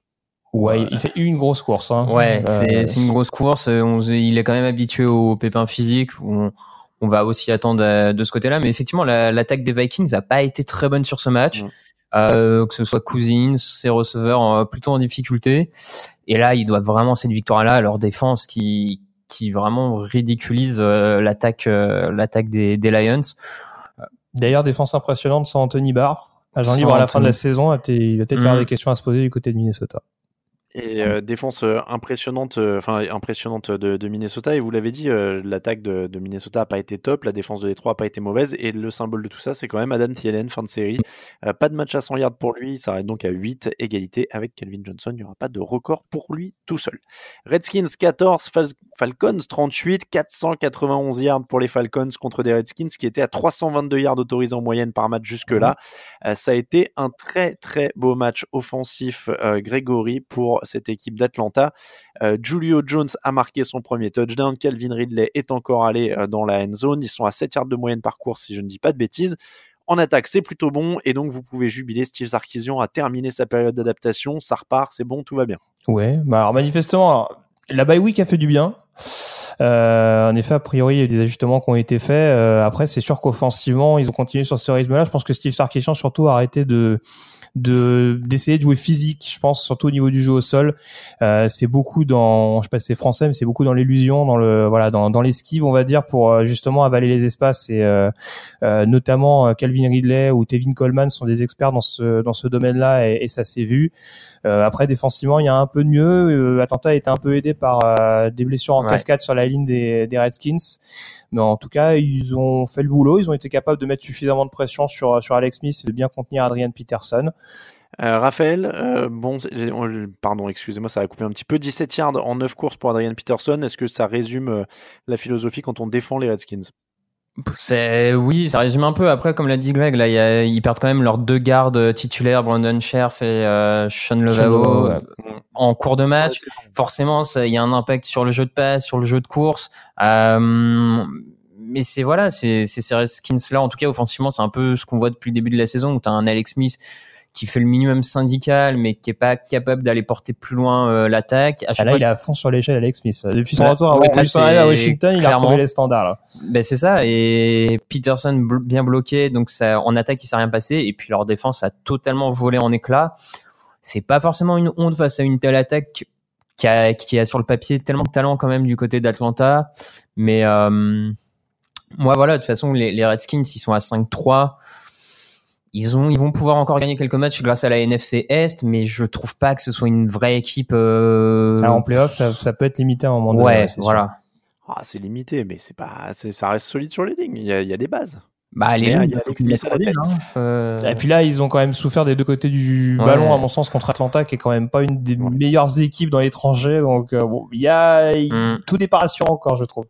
Ouais, il fait une grosse course. Hein. Ouais, Euh, c'est c'est une grosse course. Euh, On, il est quand même habitué aux pépins physiques. On, on va aussi attendre euh, de ce côté-là. Mais effectivement, la- l'attaque des Vikings n'a pas été très bonne sur ce match. Mm. Euh, que ce soit Cousins, ses receveurs euh, plutôt en difficulté. Et là, ils doivent vraiment cette victoire-là, leur défense qui qui vraiment ridiculise euh, l'attaque euh, l'attaque des, des Lions. D'ailleurs, défense impressionnante sans Anthony Barr. Agent libre à la fin de la saison, il va peut-être y avoir Mhm. des questions à se poser du côté de Minnesota. Et euh, défense euh, impressionnante, euh, enfin impressionnante de, de Minnesota. Et vous l'avez dit, euh, l'attaque de, de Minnesota a pas été top, la défense de Détroit a pas été mauvaise. Et le symbole de tout ça, c'est quand même Adam Thielen, fin de série. Pas de match à 100 yards pour lui, il s'arrête donc à 8, égalité avec Calvin Johnson. Il n'y aura pas de record pour lui tout seul. Redskins 14, Fal- Falcons 38, 491 yards pour les Falcons contre des Redskins qui étaient à 322 yards autorisés en moyenne par match jusque-là. Euh, ça a été un très très beau match offensif, Grégory, pour cette équipe d'Atlanta. Euh, Julio Jones a marqué son premier touchdown. Calvin Ridley est encore allé euh, dans la end zone. Ils sont à 7 yards de moyenne par course, si je ne dis pas de bêtises. En attaque, c'est plutôt bon. Et donc, vous pouvez jubiler. Steve Sarkisian a terminé sa période d'adaptation. Ça repart, c'est bon, tout va bien. Ouais, bah alors manifestement, la bye week a fait du bien. Euh, en effet, a priori, il y a eu des ajustements qui ont été faits. Après, c'est sûr qu'offensivement, ils ont continué sur ce rythme-là. Je pense que Steve Sarkisian surtout a arrêté de de d'essayer de jouer physique. Je pense surtout au niveau du jeu au sol. Euh, c'est beaucoup dans, je sais pas si c'est français, mais c'est beaucoup dans l'illusion, dans le voilà, dans dans l'esquive, on va dire, pour euh, justement avaler les espaces. Et euh, euh, notamment euh, Calvin Ridley ou Tevin Coleman sont des experts dans ce dans ce domaine-là, et, et ça s'est vu. Euh, après, défensivement, il y a un peu de mieux. Euh, Atlanta a été un peu aidé par euh, des blessures en Ouais. cascade sur la ligne des, des Redskins. Mais en tout cas, ils ont fait le boulot. Ils ont été capables de mettre suffisamment de pression sur, sur Alex Smith et de bien contenir Adrian Peterson. Euh, Raphaël, euh, bon, pardon, excusez-moi, ça a coupé un petit peu. 17 yards en 9 courses pour Adrian Peterson. Est-ce que ça résume euh, la philosophie quand on défend les Redskins? C'est oui, ça résume un peu. Après, comme l'a dit Greg, là, il y a- ils perdent quand même leurs deux gardes titulaires, Brandon Scherf et euh, Sean Levao, ouais. en cours de match. Forcément, ça- il y a un impact sur le jeu de passe, sur le jeu de course. Euh, mais c'est voilà, c'est c'est ces Redskins là. En tout cas, offensivement, c'est un peu ce qu'on voit depuis le début de la saison où t'as un Alex Smith qui fait le minimum syndical, mais qui est pas capable d'aller porter plus loin euh, l'attaque. Ah, là, il est à fond sur l'échelle, Alex Smith. Depuis son retour à, ouais, à Washington, il a retrouvé les standards. Là. Ben c'est ça. Et Peterson bien bloqué, donc ça, en attaque, il s'est rien passé. Et puis leur défense a totalement volé en éclats. C'est pas forcément une honte face à une telle attaque qui a, qui a sur le papier tellement de talent quand même du côté d'Atlanta. Mais euh, moi, voilà, de toute façon, les, les Redskins, ils sont à 5-3 ils ont, ils vont pouvoir encore gagner quelques matchs grâce à la NFC Est, mais je trouve pas que ce soit une vraie équipe. Euh... Ah, en playoff, ça, ça peut être limité à un moment donné. Ouais, voilà. Ah, c'est limité, mais c'est pas, ça reste solide sur les lignes. Il y a, il y a des bases. Bah, les il y a Alex Smith à la tête. Hein. Euh... Et puis là, ils ont quand même souffert des deux côtés du Ouais. ballon, à mon sens, contre Atlanta, qui est quand même pas une des Ouais. meilleures équipes dans l'étranger. Donc, euh, bon, il y a Mm. tout n'est pas rassurant encore, je trouve.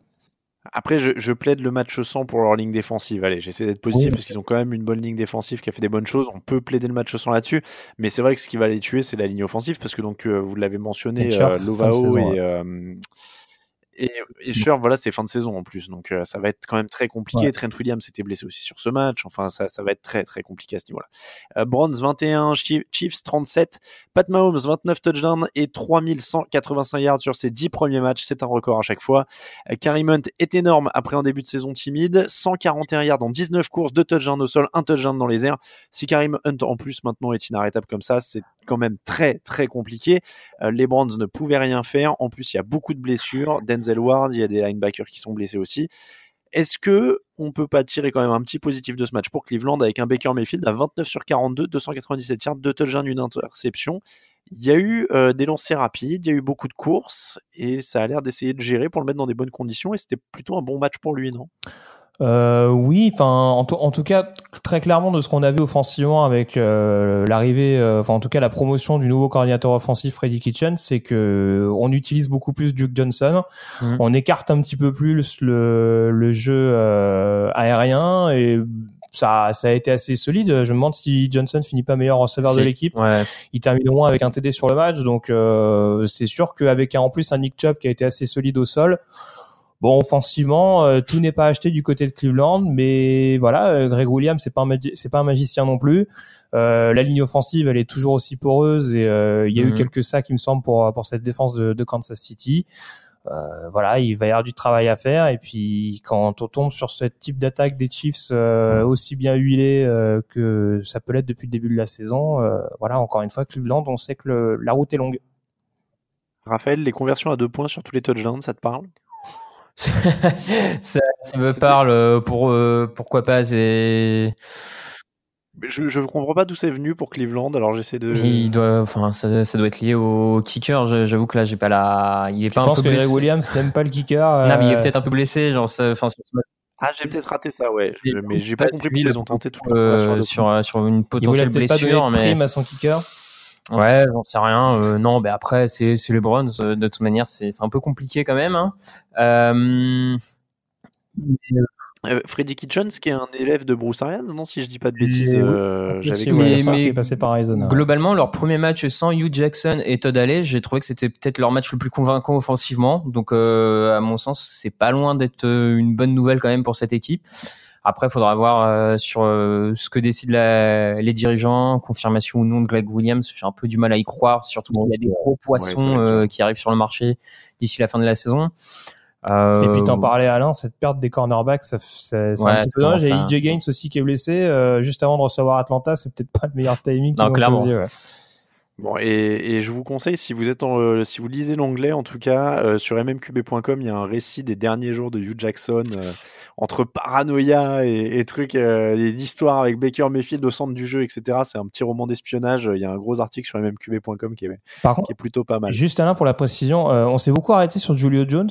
Après, je, je plaide le match sans pour leur ligne défensive. Allez, j'essaie d'être positif Oui. parce qu'ils ont quand même une bonne ligne défensive qui a fait des bonnes choses. On peut plaider le match sans là-dessus, mais c'est vrai que ce qui va les tuer, c'est la ligne offensive parce que donc euh, vous l'avez mentionné, euh, Lovao et euh, et, et voilà, c'est fin de saison en plus, donc euh, ça va être quand même très compliqué. Ouais. Trent Williams s'était blessé aussi sur ce match. Enfin, ça, ça va être très très compliqué à ce niveau-là. Euh, Browns 21, Chief- Chiefs 37, Pat Mahomes 29 touchdowns et 3185 yards sur ses 10 premiers matchs. C'est un record à chaque fois. Euh, Karim Hunt est énorme après un début de saison timide. 141 yards en 19 courses, 2 touchdowns au sol, 1 touchdown dans les airs. Si Karim Hunt en plus maintenant est inarrêtable comme ça, c'est quand même très très compliqué. Euh, les Browns ne pouvaient rien faire. En plus, il y a beaucoup de blessures. Denzel Ward, il y a des linebackers qui sont blessés aussi. Est-ce que on peut pas tirer quand même un petit positif de ce match pour Cleveland avec un Baker Mayfield à 29 sur 42, 297 yards, 2 touchdowns, une interception il y a eu euh, des lancers rapides, il y a eu beaucoup de courses et ça a l'air d'essayer de gérer pour le mettre dans des bonnes conditions et c'était plutôt un bon match pour lui, non? Euh, oui, enfin, en, tout- en tout cas, très clairement de ce qu'on a vu offensivement avec euh, l'arrivée, euh, enfin en tout cas la promotion du nouveau coordinateur offensif Freddy Kitchen, c'est que on utilise beaucoup plus Duke Johnson, Mhm. on écarte un petit peu plus le, le jeu euh, aérien et ça, ça a été assez solide. Je me demande si Johnson finit pas meilleur receveur de l'équipe. Ouais. Il termine au moins avec un TD sur le match, donc euh, c'est sûr qu'avec un- en plus un Nick Chubb qui a été assez solide au sol. Bon, offensivement, euh, tout n'est pas acheté du côté de Cleveland, mais voilà, euh, Greg Williams, c'est pas un magi- c'est pas un magicien non plus. Euh, la ligne offensive, elle est toujours aussi poreuse et euh, il y a eu Mhm. quelques sacs, il me semble, pour pour cette défense de, de Kansas City. Euh, voilà, il va y avoir du travail à faire et puis quand on tombe sur ce type d'attaque des Chiefs euh, aussi bien huilé euh, que ça peut l'être depuis le début de la saison, voilà, encore une fois, Cleveland, on sait que le- la route est longue. Raphaël, les conversions à deux points sur tous les touchdowns, ça te parle? Ça, ça me parle euh, pour euh, pourquoi pas c'est Je je comprends pas d'où c'est venu pour Cleveland, alors j'essaie de. il doit enfin ça, ça doit être lié au kicker Je- j'avoue que là j'ai pas la il est Je pas un pense peu que Greg blessé Williams n'aime pas le kicker. non mais il est euh, peut-être un peu blessé genre ça, enfin sur ce match, Ah, j'ai peut-être raté ça, ouais. J'ai Je- mais j'ai pas pas compris suivi pourquoi le ils ont tenté toute euh, sur euh, sur une il voulait potentielle peut-être pas donner blessure de mais prime à son kicker. Ouais, j'en sais rien. Euh, non, mais après, c'est c'est les Browns. euh, De toute manière, c'est c'est un peu compliqué quand même. Hein. Euh, Euh, Freddy Kitchens, qui est un élève de Bruce Arians, non Si je dis pas de bêtises, euh, j'avais Mais- mais- passé par Arizona. globalement, leur premier match sans Hugh Jackson et Todd Haley, j'ai trouvé que c'était peut-être leur match le plus convaincant offensivement. Donc, euh, à mon sens, c'est pas loin d'être une bonne nouvelle quand même pour cette équipe. Après, il faudra voir euh, sur euh, ce que décident la- les dirigeants, confirmation ou non de Greg Williams. J'ai un peu du mal à y croire, surtout qu'il y a des gros poissons euh, qui arrivent sur le marché d'ici la fin de la saison. Euh, Et puis t'en parlais Alain, cette perte des cornerbacks, c'est Ouais, un petit c'est peu dommage. Il y a vraiment ça. EJ Gaines aussi qui est blessé euh, juste avant de recevoir Atlanta, c'est peut-être pas le meilleur timing qu'ils Non, ont clairement. choisi. ouais. Bon, et, et je vous conseille, si vous êtes en, euh, si vous lisez l'anglais, en tout cas, euh, sur mmqb.com, il y a un récit des derniers jours de Hugh Jackson, euh, entre paranoïa et, et trucs, euh, et une histoire avec Baker Mayfield au centre du jeu, etc. C'est un petit roman d'espionnage. Il y a un gros article sur mmqb.com qui est, Par qui contre, est plutôt pas mal. juste Alain pour la précision, euh, on s'est beaucoup arrêté sur Julio Jones.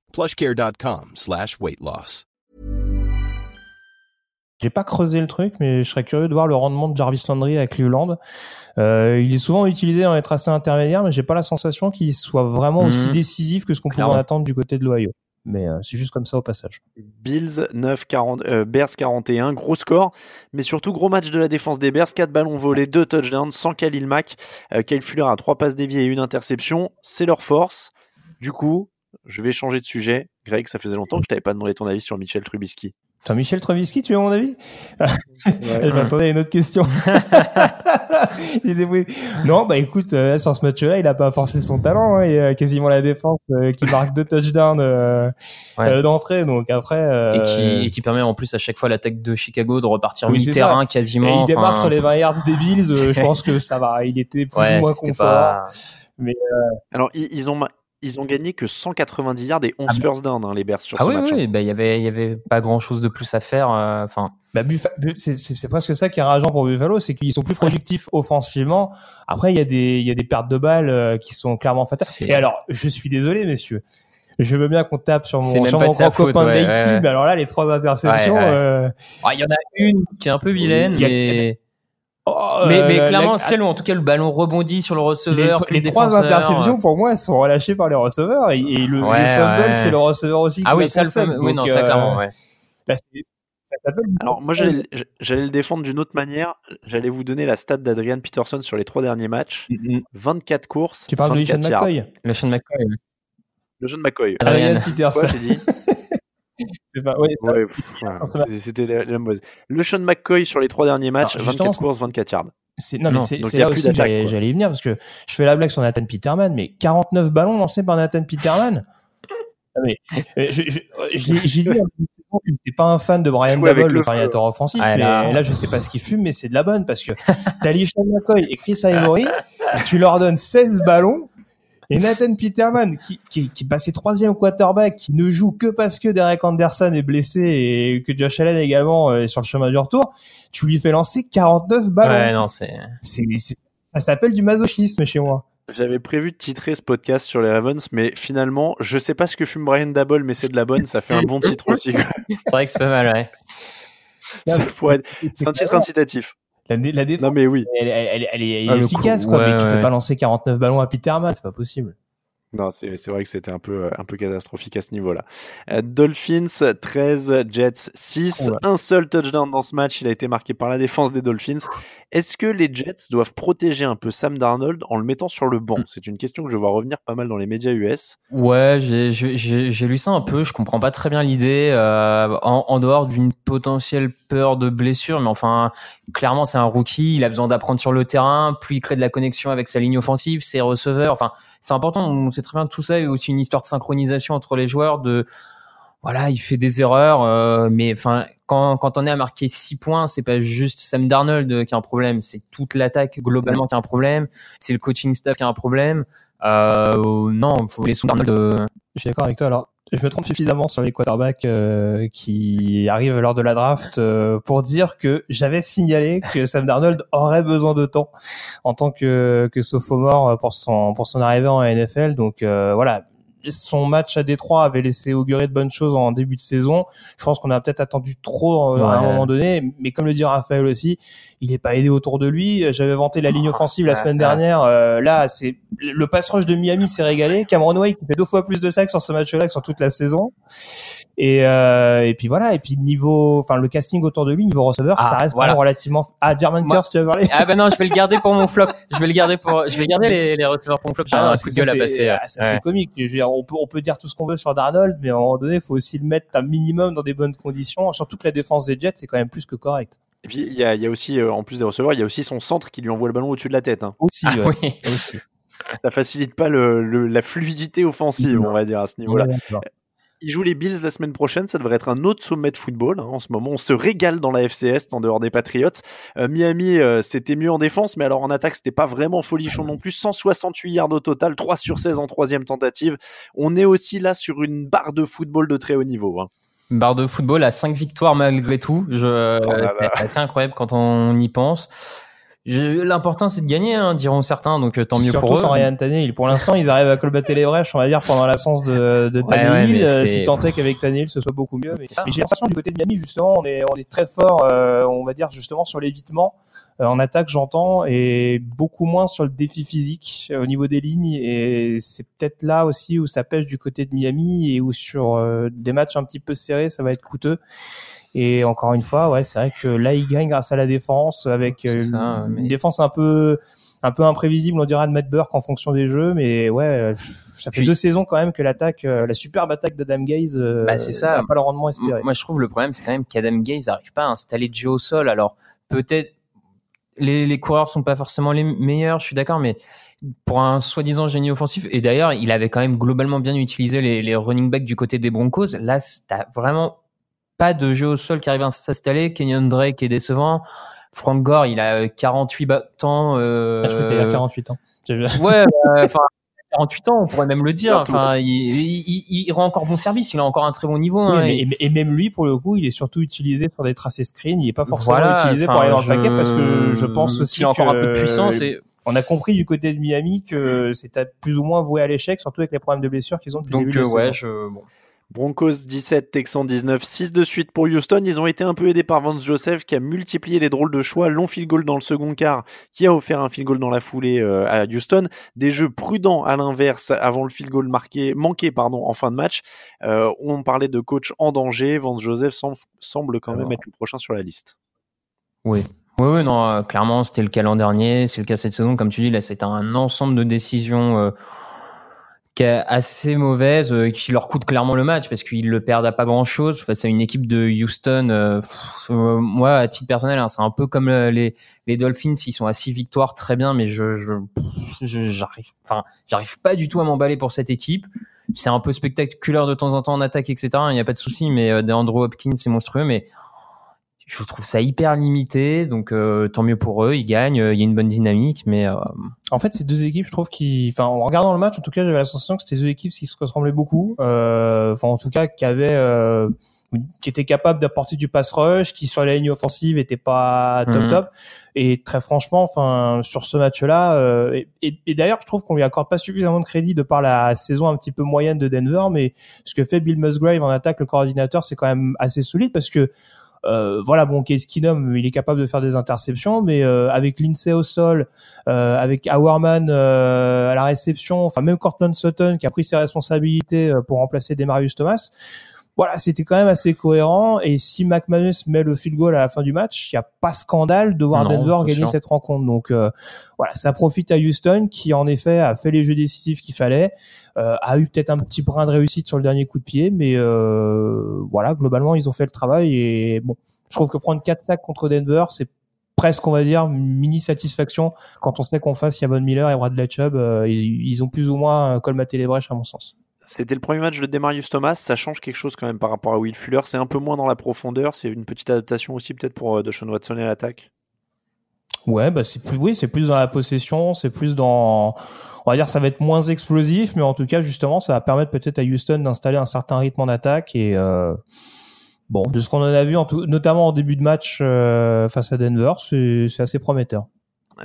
plushcare.com slash weight loss. J'ai pas creusé le truc, mais je serais curieux de voir le rendement de Jarvis Landry à Cleveland. Euh, il est souvent utilisé dans les tracés intermédiaires, mais j'ai pas la sensation qu'il soit vraiment aussi Mhm. décisif que ce qu'on pouvait en attendre du côté de l'Ohio. Mais euh, c'est juste comme ça au passage. Bills 9, 40, euh, Bears 41, gros score, mais surtout gros match de la défense des Bears, 4 ballons volés, 2 touchdowns, sans Khalil Mack, euh, Kyle Fuller a 3 passes déviées et une interception, c'est leur force. Du coup, je vais changer de sujet. Greg, ça faisait longtemps que je t'avais pas demandé ton avis sur Michel Trubisky. Enfin, Michel Trubisky, tu veux mon avis? Je m'attendais à une autre question. Il est débrouillé. non, bah écoute, euh, sur ce match-là, il a pas forcé son talent. Hein. Il y a quasiment la défense euh, qui marque deux touchdowns euh, Ouais. euh, d'entrée. Donc après, euh, Et, qui, et qui permet en plus à chaque fois l'attaque de Chicago de repartir Oui, mi-terrain ça. quasiment. Et il démarre sur les 20 yards des Bills. euh, je pense que ça va. Il était plus Ouais, ou moins confort. pas- Mais euh, Alors, ils, ils ont, ils ont gagné que 190 yards et 11 Ah bah- first down, hein, les Bears, sur Ah ce oui, match. oui, hein. bah, il y avait, il y avait pas grand chose de plus à faire. euh, Enfin, bah, Buffa- Bu- c'est- c'est c'est presque ça qui est rageant pour Buffalo, c'est qu'ils sont plus productifs offensivement. Après, il y a des il y a des pertes de balles euh, qui sont clairement fatales. C'est- Et alors, je suis désolé, messieurs. Je veux bien qu'on tape sur mon, sur mon grand copain ouais, Nate ouais. Mais alors là, les trois interceptions. Ouais, ouais. euh, ah, il y en a une qui est un peu vilaine, a- mais. Oh, mais, euh, mais la- clairement, la- celle où en tout cas le ballon rebondit sur le receveur. les trois interceptions, euh, pour moi, elles sont relâchées par les receveurs. Et, et le, Ouais, le fumble, ouais. c'est le receveur aussi Ah qui oui, ça, le fumble- oui, non, ça euh, clairement, ouais. bah, c'est- Alors, moi, j'allais le défendre d'une autre manière. J'allais vous donner la stat d'Adrian Peterson sur les trois derniers matchs. 24 courses. Tu parles de 24 Sean. McCoy Le Sean McCoy. Le jeune McCoy. Adrian Adrian. Peterson. Quoi, j'ai dit? c'est pas, ouais, Ouais, C'était la, la mauvaise. Le Sean McCoy sur les trois derniers matchs, Alors, justement, 24 courses, 24 yards. C'est, non, mais Non, c'est, là plus aussi j'allais, j'allais y venir parce que je fais la blague sur Nathan Peterman, mais 49 ballons lancés par Nathan Peterman. Ah, mais, euh, je, je, je j'ai saison que j'étais pas un fan de Brian Double, le le coordinateur offensif, Ah, mais là. là. je sais pas ce qu'il fume, mais c'est de la bonne parce que t'as Sean McCoy et Chris Ivory, tu leur donnes 16 ballons, et Nathan Peterman, qui, qui, qui est passé troisième quarterback, qui ne joue que parce que Derek Anderson est blessé et que Josh Allen également est sur le chemin du retour, tu lui fais lancer 49 ballons. Ouais, non, c'est. C'est, c'est- ça s'appelle du masochisme chez moi. J'avais prévu de titrer ce podcast sur les Ravens, mais finalement, je sais pas ce que fume Brian Dabble, mais c'est de la bonne, ça fait un bon titre aussi. C'est vrai que c'est pas mal, ouais. Être- C'est un titre incitatif. La, la défense, Non mais oui. elle, elle, elle, elle est Ah, efficace, coup, quoi, ouais, mais tu fais pas lancer 49 ballons à Peterman, c'est pas possible. Non, c'est c'est vrai que c'était un peu, euh, un peu catastrophique à ce niveau-là. Euh, Dolphins 13, Jets 6. Ouais. Un seul touchdown dans ce match, il a été marqué par la défense des Dolphins. Est-ce que les Jets doivent protéger un peu Sam Darnold en le mettant sur le banc? C'est une question que je vois revenir pas mal dans les médias US. Ouais, j'ai- lu ça un peu. Je comprends pas très bien l'idée. euh, en, en dehors d'une potentielle peur de blessure, mais enfin, clairement, c'est un rookie. Il a besoin d'apprendre sur le terrain. Puis il crée de la connexion avec sa ligne offensive, ses receveurs. Enfin, c'est important. On sait très bien tout ça. Il y a aussi une histoire de synchronisation entre les joueurs. De voilà, il fait des erreurs, euh, mais enfin, quand quand on est à marquer 6 points, c'est pas juste Sam Darnold qui a un problème. C'est toute l'attaque globalement qui a un problème. C'est le coaching staff qui a un problème. Euh, non, faut laisser Darnold. euh, Je suis d'accord avec toi. Alors, je me trompe suffisamment sur les quarterbacks euh, qui arrivent lors de la draft euh, pour dire que j'avais signalé que Sam Darnold aurait besoin de temps en tant que, que sophomore pour son, pour son arrivée en NFL. Donc euh, voilà, son match à Détroit avait laissé augurer de bonnes choses en début de saison. Je pense qu'on a peut-être attendu trop euh, à un moment donné, mais comme le dit Raphaël aussi, il n'est pas aidé autour de lui. J'avais vanté la ligne offensive la semaine dernière. Euh, là, c'est le pass rush de Miami s'est régalé. Cameron Wake qui fait deux fois plus de sacs sur ce match-là que sur toute la saison. Et euh, et puis voilà. Et puis niveau, enfin le casting autour de lui, niveau receveur, Ah, ça reste voilà. relativement. Ah, German Moi- Curse, tu as parlé. Ah ben non, je vais le garder pour mon flop. Je vais le garder pour, je vais garder les, les receveurs pour mon flop. J'ai Ah non, un coup de gueule à c'est- passer. ah, ouais. c'est comique. Je veux dire, on peut, on peut dire tout ce qu'on veut sur Darnold, mais à un moment donné, il faut aussi le mettre un minimum dans des bonnes conditions. Surtout que la défense des Jets, c'est quand même plus que correct. Et puis il y a, il y a aussi, euh, en plus des receveurs, il y a aussi son centre qui lui envoie le ballon au-dessus de la tête. hein. Aussi, Ah ouais. oui. aussi. Ça facilite pas le, le- la fluidité offensive, on va dire, à ce niveau-là. Ils jouent les Bills la semaine prochaine. Ça devrait être un autre sommet de football. hein. En ce moment, on se régale dans la FC Est en dehors des Patriots. Euh, Miami, euh, c'était mieux en défense, mais alors en attaque, c'était pas vraiment folichon non plus. 168 yards au total, 3 sur 16 en troisième tentative. On est aussi là sur une barre de football de très haut niveau. hein. Une barre de football à 5 victoires malgré tout. Je, là c'est assez incroyable quand on y pense. L'important c'est de gagner, hein, diront certains, donc euh, tant mieux Surtout pour eux. sans Ryan Tannehill. Pour l'instant, ils arrivent à colbater les brèches, on va dire, pendant l'absence de, de Ouais, ouais, Tannehill. mais Euh, si tant est qu'avec Tannehill, ce soit beaucoup mieux. Mais, j'ai l'impression du côté de Miami, justement, on est, on est très fort, euh, on va dire, justement, sur l'évitement. Euh, en attaque, j'entends, et beaucoup moins sur le défi physique au niveau des lignes. Et c'est peut-être là aussi où ça pêche du côté de Miami et où sur euh, des matchs un petit peu serrés, ça va être coûteux. Et encore une fois, ouais, c'est vrai que là, ils gagnent grâce à la défense, avec euh, une défense un peu un peu imprévisible, on dirait de Matt Burke en fonction des jeux, mais ouais, ça fait Puis- deux saisons quand même que l'attaque, euh, la superbe attaque d'Adam Gaze, euh, Bah, c'est ça. pas le rendement espéré. Moi, je trouve le problème, c'est quand même qu'Adam Gaze n'arrive pas à installer de jeu au sol. Alors, peut-être, les, les coureurs sont pas forcément les meilleurs, je suis d'accord, mais pour un soi-disant génie offensif, et d'ailleurs, il avait quand même globalement bien utilisé les, les running backs du côté des Broncos. Là, t'as vraiment pas de jeu au sol qui arrive à s'installer. Kenyon Drake est décevant. Frank Gore, il a euh, 48 battants. Euh, Ah, je t'allais dire 48 ans. Ouais, bah, enfin, 48 ans, on pourrait même le dire. Enfin, il, il, il- il rend encore bon service, il a encore un très bon niveau. hein, Oui, et- mais- et, et même lui, pour le coup, il est surtout utilisé sur des tracés screen. Il est pas forcément Voilà, utilisé pour aller dans le je- paquet parce que je pense aussi qu'il a encore que un peu de puissance et- on a compris du côté de Miami que c'était plus ou moins voué à l'échec, surtout avec les problèmes de blessures qu'ils ont depuis Donc, le début de euh, ouais, saison. je, bon. Broncos 17, Texans 19, 6 de suite pour Houston. Ils ont été un peu aidés par Vance Joseph qui a multiplié les drôles de choix. Long field goal dans le second quart qui a offert un field goal dans la foulée euh, à Houston. Des jeux prudents à l'inverse avant le field goal marqué, manqué pardon, en fin de match. Euh, on parlait de coach en danger. Vance Joseph sem- semble quand même être le prochain sur la liste. Oui. Oui, oui, non, euh, clairement, c'était le cas l'an dernier, c'est le cas cette saison. Comme tu dis, là, c'est un ensemble de décisions euh, qui est assez mauvaise, euh, qui leur coûte clairement le match parce qu'ils le perdent à pas grand chose face à une équipe de Houston. euh, pff, euh, moi, à titre personnel, hein, c'est un peu comme euh, les, les Dolphins, ils sont à six victoires, très bien, mais je, je, je- j'arrive, enfin, j'arrive pas du tout à m'emballer pour cette équipe. C'est un peu spectaculaire de temps en temps en attaque, etc. Il n'y a pas de souci, mais euh, DeAndre Hopkins, c'est monstrueux, mais je trouve ça hyper limité, donc euh, tant mieux pour eux, ils gagnent, euh, il y a une bonne dynamique, mais euh, En fait, ces deux équipes, je trouve qui, enfin, en regardant le match, en tout cas, j'avais la sensation que c'était deux équipes qui se ressemblaient beaucoup. Euh, Enfin, en tout cas, qui avaient, euh, qui étaient capables d'apporter du pass rush, qui sur la ligne offensive étaient pas top Mhm. top. Et très franchement, enfin, sur ce match-là, euh, et, et- et d'ailleurs, je trouve qu'on lui accorde pas suffisamment de crédit de par la saison un petit peu moyenne de Denver, mais ce que fait Bill Musgrave en attaque, le coordinateur, c'est quand même assez solide parce que euh, voilà, bon, Case Keenum, il est capable de faire des interceptions, mais euh, avec Lindsay au sol, euh, avec Auerman euh, à la réception, enfin même Cortland Sutton qui a pris ses responsabilités euh, pour remplacer Demarius Thomas. Voilà, c'était quand même assez cohérent. Et si McManus met le field goal à la fin du match, il n'y a pas scandale de voir Non, Denver gagner sûr. cette rencontre. Donc euh, voilà, ça profite à Houston qui en effet a fait les jeux décisifs qu'il fallait, euh, a eu peut-être un petit brin de réussite sur le dernier coup de pied, mais euh, voilà, globalement ils ont fait le travail. Et bon, je trouve que prendre 4 sacs contre Denver, c'est presque, on va dire, mini satisfaction quand on sait qu'on face Yavon Miller et Bradley Chubb. euh, ils, ont plus ou moins colmaté les brèches, à mon sens. C'était le premier match de Demarius Thomas. Ça change quelque chose quand même par rapport à Will Fuller. C'est un peu moins dans la profondeur. C'est une petite adaptation aussi peut-être pour euh, Deshaun Watson et l'attaque. Ouais, bah c'est plus, oui, c'est plus dans la possession, c'est plus dans, on va dire, ça va être moins explosif, mais en tout cas, justement, ça va permettre peut-être à Houston d'installer un certain rythme en attaque et euh, bon, de ce qu'on en a vu, notamment en début de match euh, face à Denver, c'est assez prometteur.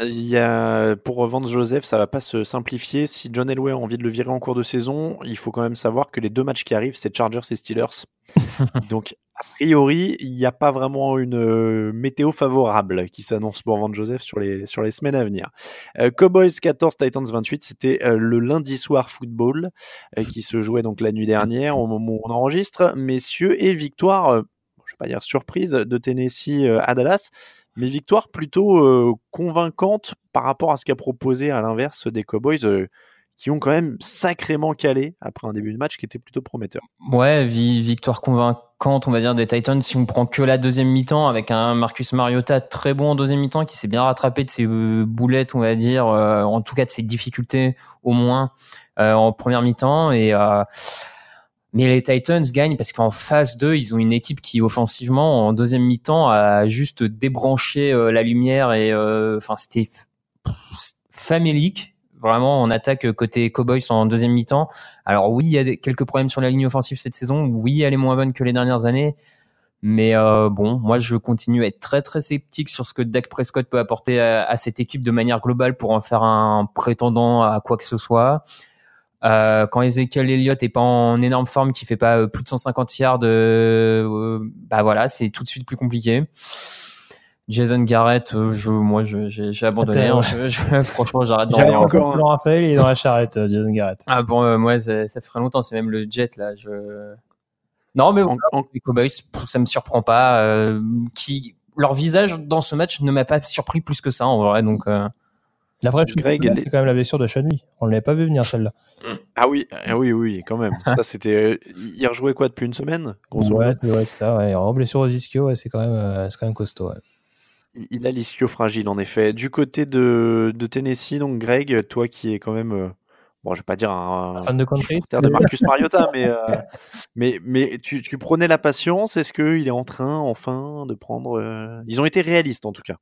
Il y a, pour Vance Joseph, ça va pas se simplifier. Si John Elway a envie de le virer en cours de saison, il faut quand même savoir que les deux matchs qui arrivent, c'est Chargers et Steelers. Donc, a priori, il n'y a pas vraiment une euh, météo favorable qui s'annonce pour Vance Joseph sur les, sur les semaines à venir. Euh, Cowboys 14, Titans 28, c'était euh, le lundi soir football euh, qui se jouait donc la nuit dernière au moment où on enregistre. Messieurs, et victoire, je vais pas dire surprise, de Tennessee à Dallas mais victoire plutôt convaincante par rapport à ce qu'a proposé à l'inverse des Cowboys qui ont quand même sacrément calé après un début de match qui était plutôt prometteur. Ouais, vi- victoire convaincante, on va dire, des Titans. Si on prend que la deuxième mi-temps avec un Marcus Mariota très bon en deuxième mi-temps qui s'est bien rattrapé de ses boulettes, on va dire, euh, en tout cas de ses difficultés au moins euh, en première mi-temps. Et euh, Mais les Titans gagnent parce qu'en phase 2, ils ont une équipe qui offensivement en deuxième mi-temps a juste débranché euh, la lumière et euh, enfin c'était famélique vraiment en attaque côté Cowboys en deuxième mi-temps. Alors oui, il y a quelques problèmes sur la ligne offensive cette saison. Oui, elle est moins bonne que les dernières années. Mais euh, bon, moi je continue à être très très sceptique sur ce que Dak Prescott peut apporter à cette équipe de manière globale pour en faire un prétendant à quoi que ce soit. Euh, quand Ezekiel Elliott est pas en énorme forme, qui fait pas euh, plus de 150 yards, euh, bah voilà, c'est tout de suite plus compliqué. Jason Garrett, euh, je, moi, j'ai abandonné. Hein. Je- je- franchement, j'arrête d'en regarder. encore Florent Raphaël, il est dans la charrette, euh, Jason Garrett. Ah bon, euh, moi, ça, ça ferait longtemps. C'est même le jet là. Je... Non, mais bon, les Cowboys, ça me surprend pas. euh, qui leur visage dans ce match ne m'a pas surpris plus que ça en vrai. Donc, euh, La vraie chose, Greg, c'est quand même la blessure de Lee. On ne l'avait pas vu venir celle-là. Ah oui, ah oui, oui, quand même. ça, c'était. euh, Il rejouait quoi depuis une semaine grosso Ouais, c'est vrai que ça, ouais. En blessure aux ischio, ouais, c'est quand même, euh, c'est quand même costaud. ouais. Il- Il a l'ischio fragile, en effet. Du côté de, de Tennessee, donc Greg, toi qui es quand même, euh, bon, je vais pas dire un, Fan de country de Marcus Mariota, mais, euh, mais, mais tu, tu prenais la patience. Est-ce qu'il est en train, enfin, de prendre. euh, Ils ont été réalistes, en tout cas.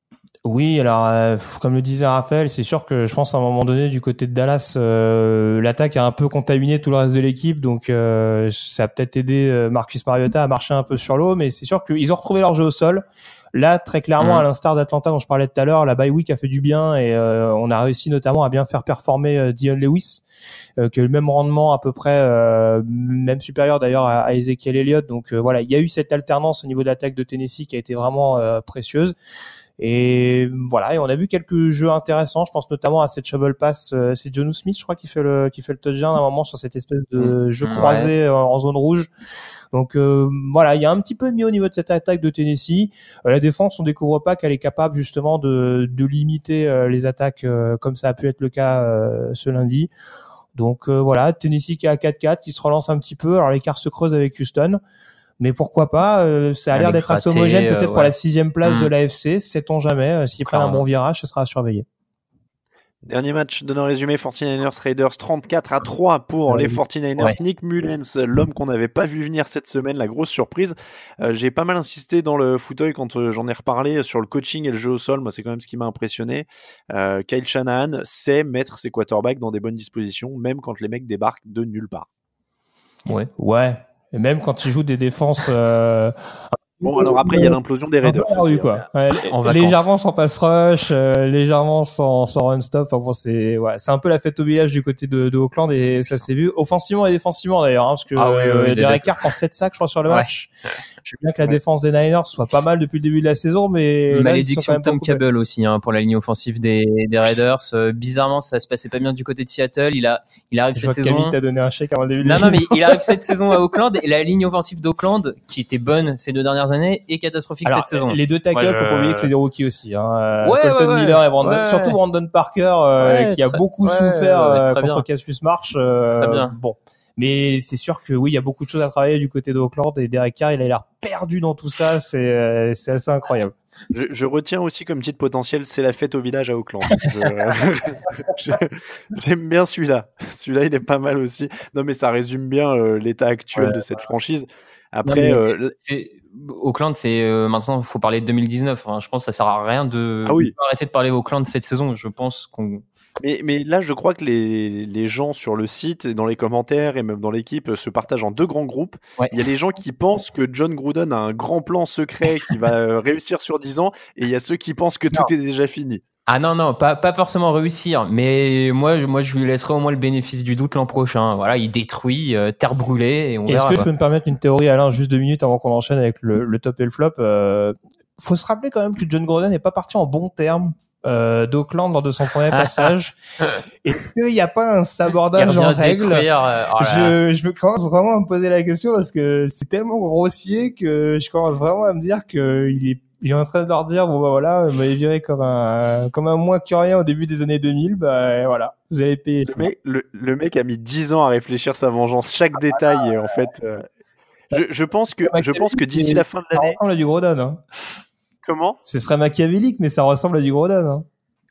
Oui, alors euh, comme le disait Raphaël, c'est sûr que je pense à un moment donné du côté de Dallas, l'attaque a un peu contaminé tout le reste de l'équipe, donc ça a peut-être aidé Marcus Mariota à marcher un peu sur l'eau, mais c'est sûr qu'ils ont retrouvé leur jeu au sol. Là, très clairement, Mhm. à l'instar d'Atlanta dont je parlais tout à l'heure, la bye week a fait du bien et euh, on a réussi notamment à bien faire performer euh, Dion Lewis, euh, qui a eu le même rendement à peu près, euh, même supérieur d'ailleurs à, à Ezekiel Elliott. Donc euh, voilà, il y a eu cette alternance au niveau de l'attaque de Tennessee qui a été vraiment euh, précieuse. Et voilà, et on a vu quelques jeux intéressants. Je pense notamment à cette shovel pass. euh, c'est Jonu Smith, je crois, qui fait le qui fait le touchdown à un moment sur cette espèce de jeu Mm. croisé euh, en zone rouge. Donc euh, voilà, il y a un petit peu mieux au niveau de cette attaque de Tennessee. Euh, la défense, on découvre pas qu'elle est capable justement de de limiter euh, les attaques euh, comme ça a pu être le cas euh, ce lundi. Donc euh, voilà, Tennessee qui est à 4-4, qui se relance un petit peu. Alors l'écart se creuse avec Houston. Mais pourquoi pas euh, Ça a l'air d'être assez homogène, euh, peut-être pour ouais. la sixième place de Mm. l'AFC. Sait-on jamais euh, S'ils prennent un bon virage, ce sera à surveiller. Dernier match de nos résumés 49ers Raiders 34 à 3 pour Ah les oui. 49ers. Ouais. Nick Mullens, l'homme qu'on n'avait pas vu venir cette semaine, la grosse surprise. Euh, J'ai pas mal insisté dans le fauteuil quand euh, j'en ai reparlé sur le coaching et le jeu au sol. Moi, c'est quand même ce qui m'a impressionné. Euh, Kyle Shanahan sait mettre ses quarterbacks dans des bonnes dispositions, même quand les mecs débarquent de nulle part. Ouais. Ouais. Et même quand ils jouent des défenses. Euh... Bon, alors après, il y a l'implosion des Raiders. aussi, quoi. Ouais, légèrement sans pass rush, euh, légèrement sans, sans run stop. Enfin, bon, c'est ouais, c'est un peu la fête au village du côté de, de Auckland et ça s'est vu offensivement et défensivement d'ailleurs, hein, parce que Ah oui, oui, euh, oui, Derek Carr prend 7 sacs, je crois, sur le Ouais. match. Je sais bien que la défense des Niners soit pas mal depuis le début de la saison, mais Malédiction Tom Cable aussi hein, pour la ligne offensive des, des Raiders. Euh, bizarrement, ça se passait pas bien du côté de Seattle. Il a, il arrive Je cette vois saison. T'a donné un chèque avant le début de Non, non, mais il arrive cette saison à Auckland et la ligne offensive d'Auckland, qui était bonne ces deux dernières années, est catastrophique Alors, cette saison. les deux tackles, Moi, faut je- pas oublier que c'est des rookies aussi. Hein. Euh, Ouais, Colton ouais, ouais. Miller et Brandon, Ouais. surtout Brandon Parker, euh, Ouais, qui a très- beaucoup ouais, souffert euh, contre. Cassius Marsh. euh, Très bien. Bon, mais c'est sûr que oui, il y a beaucoup de choses à travailler du côté d'Auckland et Derek Carr, il a l'air perdu dans tout ça. C'est euh, assez incroyable. Je, je retiens aussi comme titre potentiel, c'est la fête au village à Auckland. Je- je- J'aime bien celui-là. Celui-là, il est pas mal aussi. Non, mais ça résume bien euh, l'état actuel Ouais. de cette franchise. Non, Après, mais euh, c'est- Auckland, c'est euh, maintenant, il faut parler de 2019. hein. Je pense que ça sert à rien de Ah oui. arrêter de parler Auckland cette saison. Je pense qu'on mais, mais là, je crois que les, les gens sur le site, et dans les commentaires et même dans l'équipe se partagent en deux grands groupes. Ouais. Il y a les gens qui pensent que John Gruden a un grand plan secret qui va euh, réussir sur 10 ans, et il y a ceux qui pensent que tout est déjà fini. Ah non, non, pas, pas forcément réussir, mais moi, je- moi je lui laisserai au moins le bénéfice du doute l'an prochain. Voilà, il détruit, euh, terre brûlée, et on Est-ce que je peux me permettre une théorie, Alain, juste deux minutes avant qu'on enchaîne avec le, le top et le flop euh, Faut se rappeler quand même que John Gruden n'est pas parti en bon terme euh, d'Auckland lors de son premier passage. Est-ce qu'il n'y a pas un sabordage en règle? détruire, euh, oh je, je me commence vraiment à me poser la question parce que c'est tellement grossier que je commence vraiment à me dire que il est il est en train de leur dire bon bah voilà vous m'avez viré comme un comme un moins que rien au début des années 2000 bah voilà vous allez payer Le mec, le, le mec a mis 10 ans à réfléchir sa vengeance, chaque détail, et en fait. euh, je, je pense que, je pense que d'ici la fin de ça l'année. ressemble à du Grodon hein. Comment? Ce serait machiavélique mais ça ressemble à du Grodon hein.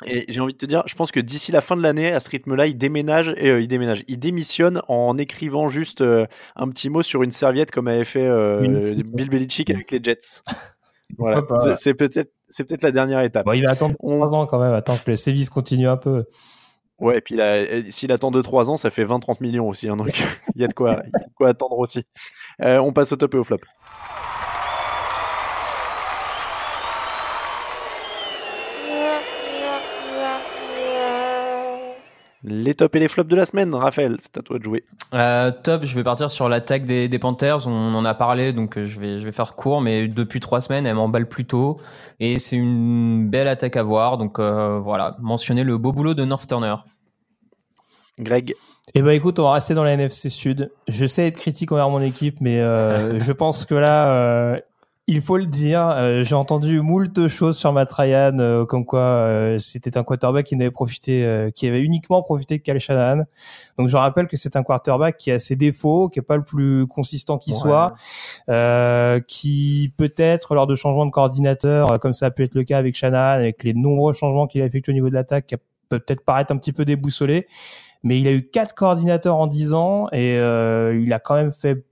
Et j'ai envie de te dire, je pense que d'ici la fin de l'année, à ce rythme-là, il déménage et euh, il déménage. Il démissionne en écrivant juste euh, un petit mot sur une serviette comme avait fait euh, Bill Belichick avec les Jets. Voilà. C'est peut-être c'est peut-être la dernière étape. Bon, il va attendre 3 ans quand même, attends que le sévice continue un peu. Ouais, et puis s'il attend 2-3 ans, ça fait 20-30 millions aussi. Hein, donc il y, a de quoi, y a de quoi attendre aussi. on passe au top et au flop. Les tops et les flops de la semaine, Raphaël, c'est à toi de jouer. Euh, top, je vais partir sur l'attaque des, Panthers. On en a parlé, donc euh, je vais, je vais faire court, mais depuis trois semaines, elle m'emballe plutôt. Et c'est une belle attaque à voir. Donc euh, voilà, mentionner le beau boulot de North Turner. Greg eh ben écoute, on va rester dans la NFC Sud. Je sais être critique envers mon équipe, mais je pense que là, il faut le dire, euh, j'ai entendu moult choses sur Matt Ryan, euh, comme quoi euh, c'était un quarterback qui n'avait profité, qui avait uniquement profité de Cal Shanahan. Donc je rappelle que c'est un quarterback qui a ses défauts, qui est pas le plus consistant qui soit, qui peut-être lors de changements de coordinateur, comme ça a pu être le cas avec Shanahan, avec les nombreux changements qu'il a effectués au niveau de l'attaque, peut peut-être paraître un petit peu déboussolé. Mais il a eu quatre coordinateurs en dix ans et il a quand même fait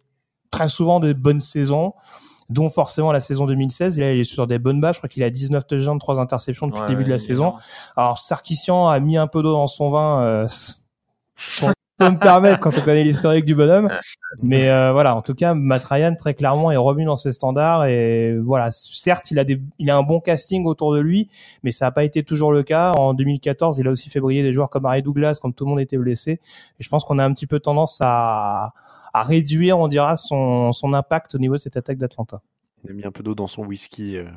très souvent de bonnes saisons dont forcément la saison 2016. il est sur des bonnes bases. Je crois qu'il a 19 touchdowns, 3 interceptions depuis le début de la saison. Alors Sarkissian a mis un peu d'eau dans son vin. Euh, peut me permettre quand on connaît l'historique du bonhomme. Mais euh, voilà, en tout cas, Matt Ryan très clairement est revenu dans ses standards et voilà, certes, il a des, il a un bon casting autour de lui, mais ça n'a pas été toujours le cas. En 2014, il a aussi fait briller des joueurs comme Harry Douglas quand tout le monde était blessé. Et je pense qu'on a un petit peu tendance à à réduire, on dira, son, son impact au niveau de cette attaque d'Atlanta. Il a mis un peu d'eau dans son whisky. Euh.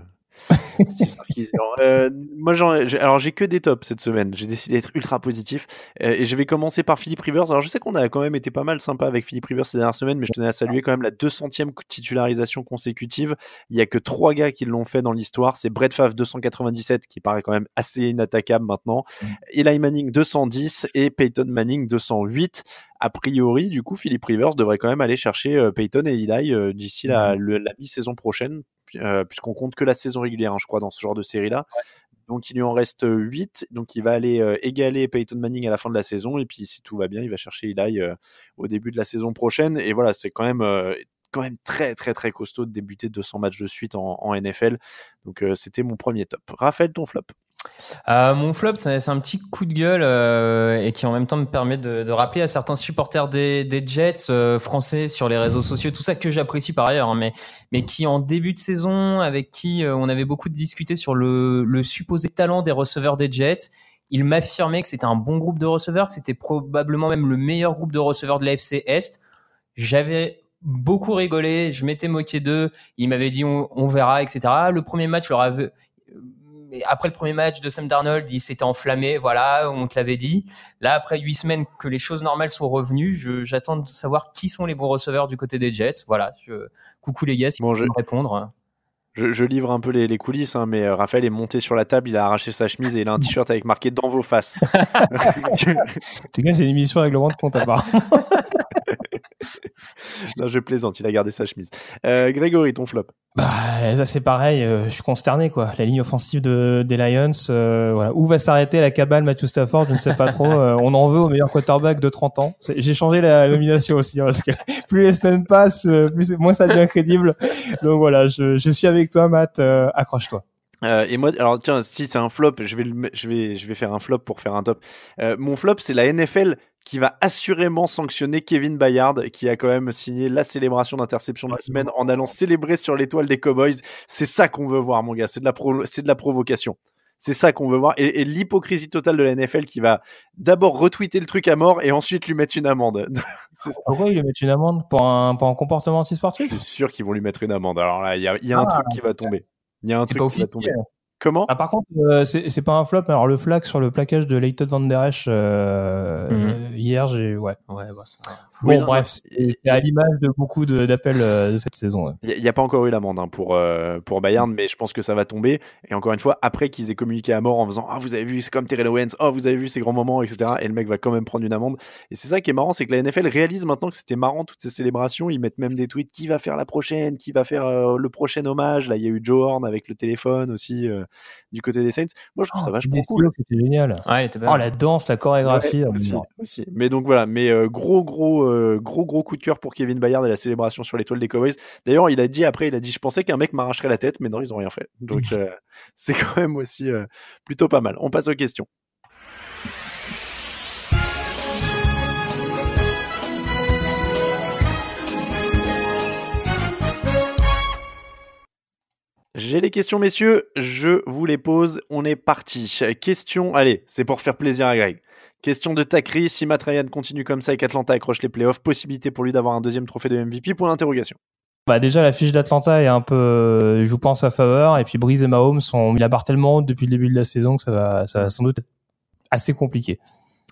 Euh, moi, alors j'ai que des tops cette semaine. J'ai décidé d'être ultra positif euh, et je vais commencer par Philippe Rivers. Alors je sais qu'on a quand même été pas mal sympa avec Philippe Rivers ces dernières semaines, mais je tenais à saluer quand même la 200e titularisation consécutive. Il y a que trois gars qui l'ont fait dans l'histoire. C'est Brett Favre 297 qui paraît quand même assez inattaquable maintenant, mm. Eli Manning 210 et Peyton Manning 208 a priori, du coup, Philippe Rivers devrait quand même aller chercher euh, Peyton et Eli d'ici la, mm. la mi-saison prochaine puisqu'on compte que la saison régulière, hein, je crois, dans ce genre de série-là. Donc il lui en reste 8, donc il va aller euh, égaler Peyton Manning à la fin de la saison, et puis si tout va bien, il va chercher Eli euh, au début de la saison prochaine. Et voilà, c'est quand même quand même très très très costaud de débuter 200 matchs de suite en, en NFL. Donc c'était mon premier top. Raphaël, ton flop? Euh, mon flop, c'est un petit coup de gueule euh, et qui en même temps me permet de, rappeler à certains supporters des, Jets euh, français sur les réseaux sociaux, tout ça que j'apprécie par ailleurs, hein, mais, qui en début de saison, avec qui on avait beaucoup discuté sur le, supposé talent des receveurs des Jets, il m'affirmait que c'était un bon groupe de receveurs, que c'était probablement même le meilleur groupe de receveurs de l'AFC Est. J'avais beaucoup rigolé, je m'étais moqué d'eux, il m'avait dit on, on, verra, etc. Le premier match leur avait, après le premier match de Sam Darnold, il s'était enflammé, voilà, on te l'avait dit. Là, après huit semaines que les choses normales sont revenues, j'attends de savoir qui sont les bons receveurs du côté des Jets. Voilà, je, coucou les gars, si vous je... me répondre. Je, livre un peu les, coulisses, hein, mais euh, Raphaël est monté sur la table, il a arraché sa chemise et il a un t-shirt avec marqué dans vos faces. c'est c'est une émission règlement de compte à part. non, je plaisante, il a gardé sa chemise. Euh, Grégory, ton flop bah, ça c'est pareil, euh, je suis consterné quoi. La ligne offensive de, des Lions, euh, voilà. Où va s'arrêter la cabale Matthew Stafford? Je ne sais pas trop. on en veut au meilleur quarterback de 30 ans. J'ai changé la nomination aussi hein, parce que plus les semaines passent, plus moins ça devient crédible. Donc voilà, je, je suis avec toi, Matt. accroche-toi. Euh, et moi, alors tiens, si c'est un flop, je vais, je vais, je vais faire un flop pour faire un top. Euh, mon flop, c'est la NFL qui va assurément sanctionner Kevin Bayard, qui a quand même signé la célébration d'interception de la semaine en allant célébrer sur l'étoile des Cowboys. C'est ça qu'on veut voir, mon gars. C'est de la, c'est de la provocation. C'est ça qu'on veut voir. Et, l'hypocrisie totale de la NFL qui va d'abord retweeter le truc à mort et ensuite lui mettre une amende. Pourquoi il lui met une amende pour un, pour un comportement antisportif? Je suis sûr qu'ils vont lui mettre une amende. Alors là, il y a, y a un ah, truc qui va tomber. Il y a un truc qui va tomber. Comment? Ah, Par contre, euh, c'est pas un flop. Alors le flag sur le plaquage de Leighton Van Der Esch euh, mhm. hier, j'ai ouais. Ouais, bah, Bon, bref, c'est à l'image de beaucoup d'appels euh, de, cette saison. Il n'y a, pas encore eu l'amende hein, pour euh, pour Bayern, mais je pense que ça va tomber. Et encore une fois, après qu'ils aient communiqué à mort en faisant ah vous avez vu c'est comme Terrell Owens, oh vous avez vu ces grands moments, etc. Et le mec va quand même prendre une amende. Et c'est ça qui est marrant, c'est que la NFL réalise maintenant que c'était marrant toutes ces célébrations. Ils mettent même des tweets qui va faire la prochaine, qui va faire le prochain hommage. Là il y a eu Joe Horn avec le téléphone aussi. du côté des Saints. Moi, je trouve ça vachement cool. C'était génial. Ouais, Oh, la danse, la chorégraphie. Ouais, euh, aussi, aussi. Mais donc voilà, mais euh, gros gros euh, gros gros coup de cœur pour Kevin Bayard et la célébration sur l'étoile des Cowboys. D'ailleurs, il a dit après, il a dit, je pensais qu'un mec m'arracherait la tête, mais non, ils ont rien fait. Donc euh, c'est quand même aussi euh, plutôt pas mal. On passe aux questions. J'ai les questions, messieurs. Je vous les pose. On est parti. Question. Allez, c'est pour faire plaisir à Greg. Question de Takri. Si Matt Ryan continue comme ça et qu'Atlanta accroche les playoffs, possibilité pour lui d'avoir un deuxième trophée de MVP Pour l'interrogation. Bah déjà la fiche d'Atlanta est un peu, euh, je vous pense à faveur et puis Breeze et Mahomes ont mis la barre tellement haute depuis le début de la saison que ça va, ça va sans doute être assez compliqué.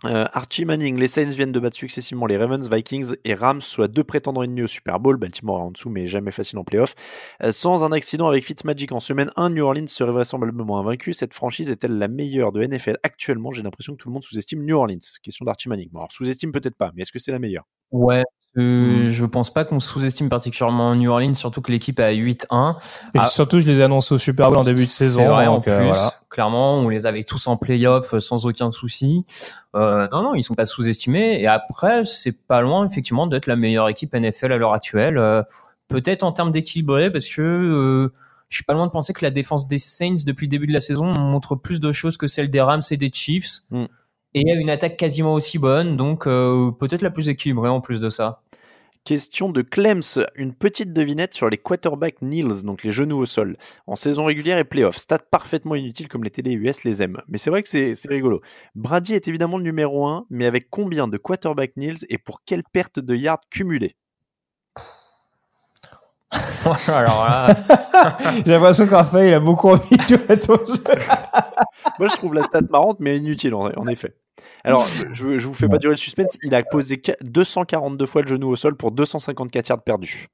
Euh, Archie Manning, les Saints viennent de battre successivement les Ravens, Vikings et Rams, soit deux prétendants ennemis au Super Bowl. Baltimore en dessous, mais jamais facile en playoff. Euh, sans un accident avec Fitzmagic en semaine 1, New Orleans serait vraisemblablement invaincu. Cette franchise est-elle la meilleure de NFL actuellement? J'ai l'impression que tout le monde sous-estime New Orleans. Question d'Archie Manning. Bon, alors sous-estime peut-être pas, mais est-ce que c'est la meilleure? Ouais. Euh, Je pense pas qu'on sous-estime particulièrement New Orleans, surtout que l'équipe est à 8-1. Et Ah, surtout je les ai annoncés au Super Bowl en début de saison. vrai, en donc, euh, plus. voilà. Clairement, on les avait tous en playoff euh, sans aucun souci. Euh, non, non, ils sont pas sous-estimés. Et après, c'est pas loin, effectivement, d'être la meilleure équipe NFL à l'heure actuelle. Euh, Peut-être en termes d'équilibré, parce que euh, je suis pas loin de penser que la défense des Saints depuis le début de la saison montre plus de choses que celle des Rams et des Chiefs. Mm. Et a une attaque quasiment aussi bonne, donc euh, peut-être la plus équilibrée en plus de ça. Question de Clems, une petite devinette sur les quarterbacks Nils, donc les genoux au sol, en saison régulière et playoff. Stat parfaitement inutile comme les télé US les aiment. Mais c'est vrai que c'est c'est rigolo. Brady est évidemment le numéro 1, mais avec combien de quarterbacks Nils et pour quelle perte de yards cumulée Alors là, J'ai l'impression qu'en fait il a beaucoup envie de jouer à ton jeu. Moi je trouve la stat marrante, mais inutile en, en effet. Alors, je, je vous fais pas durer le suspense, il a posé qu- 242 fois le genou au sol pour 254 yards perdus.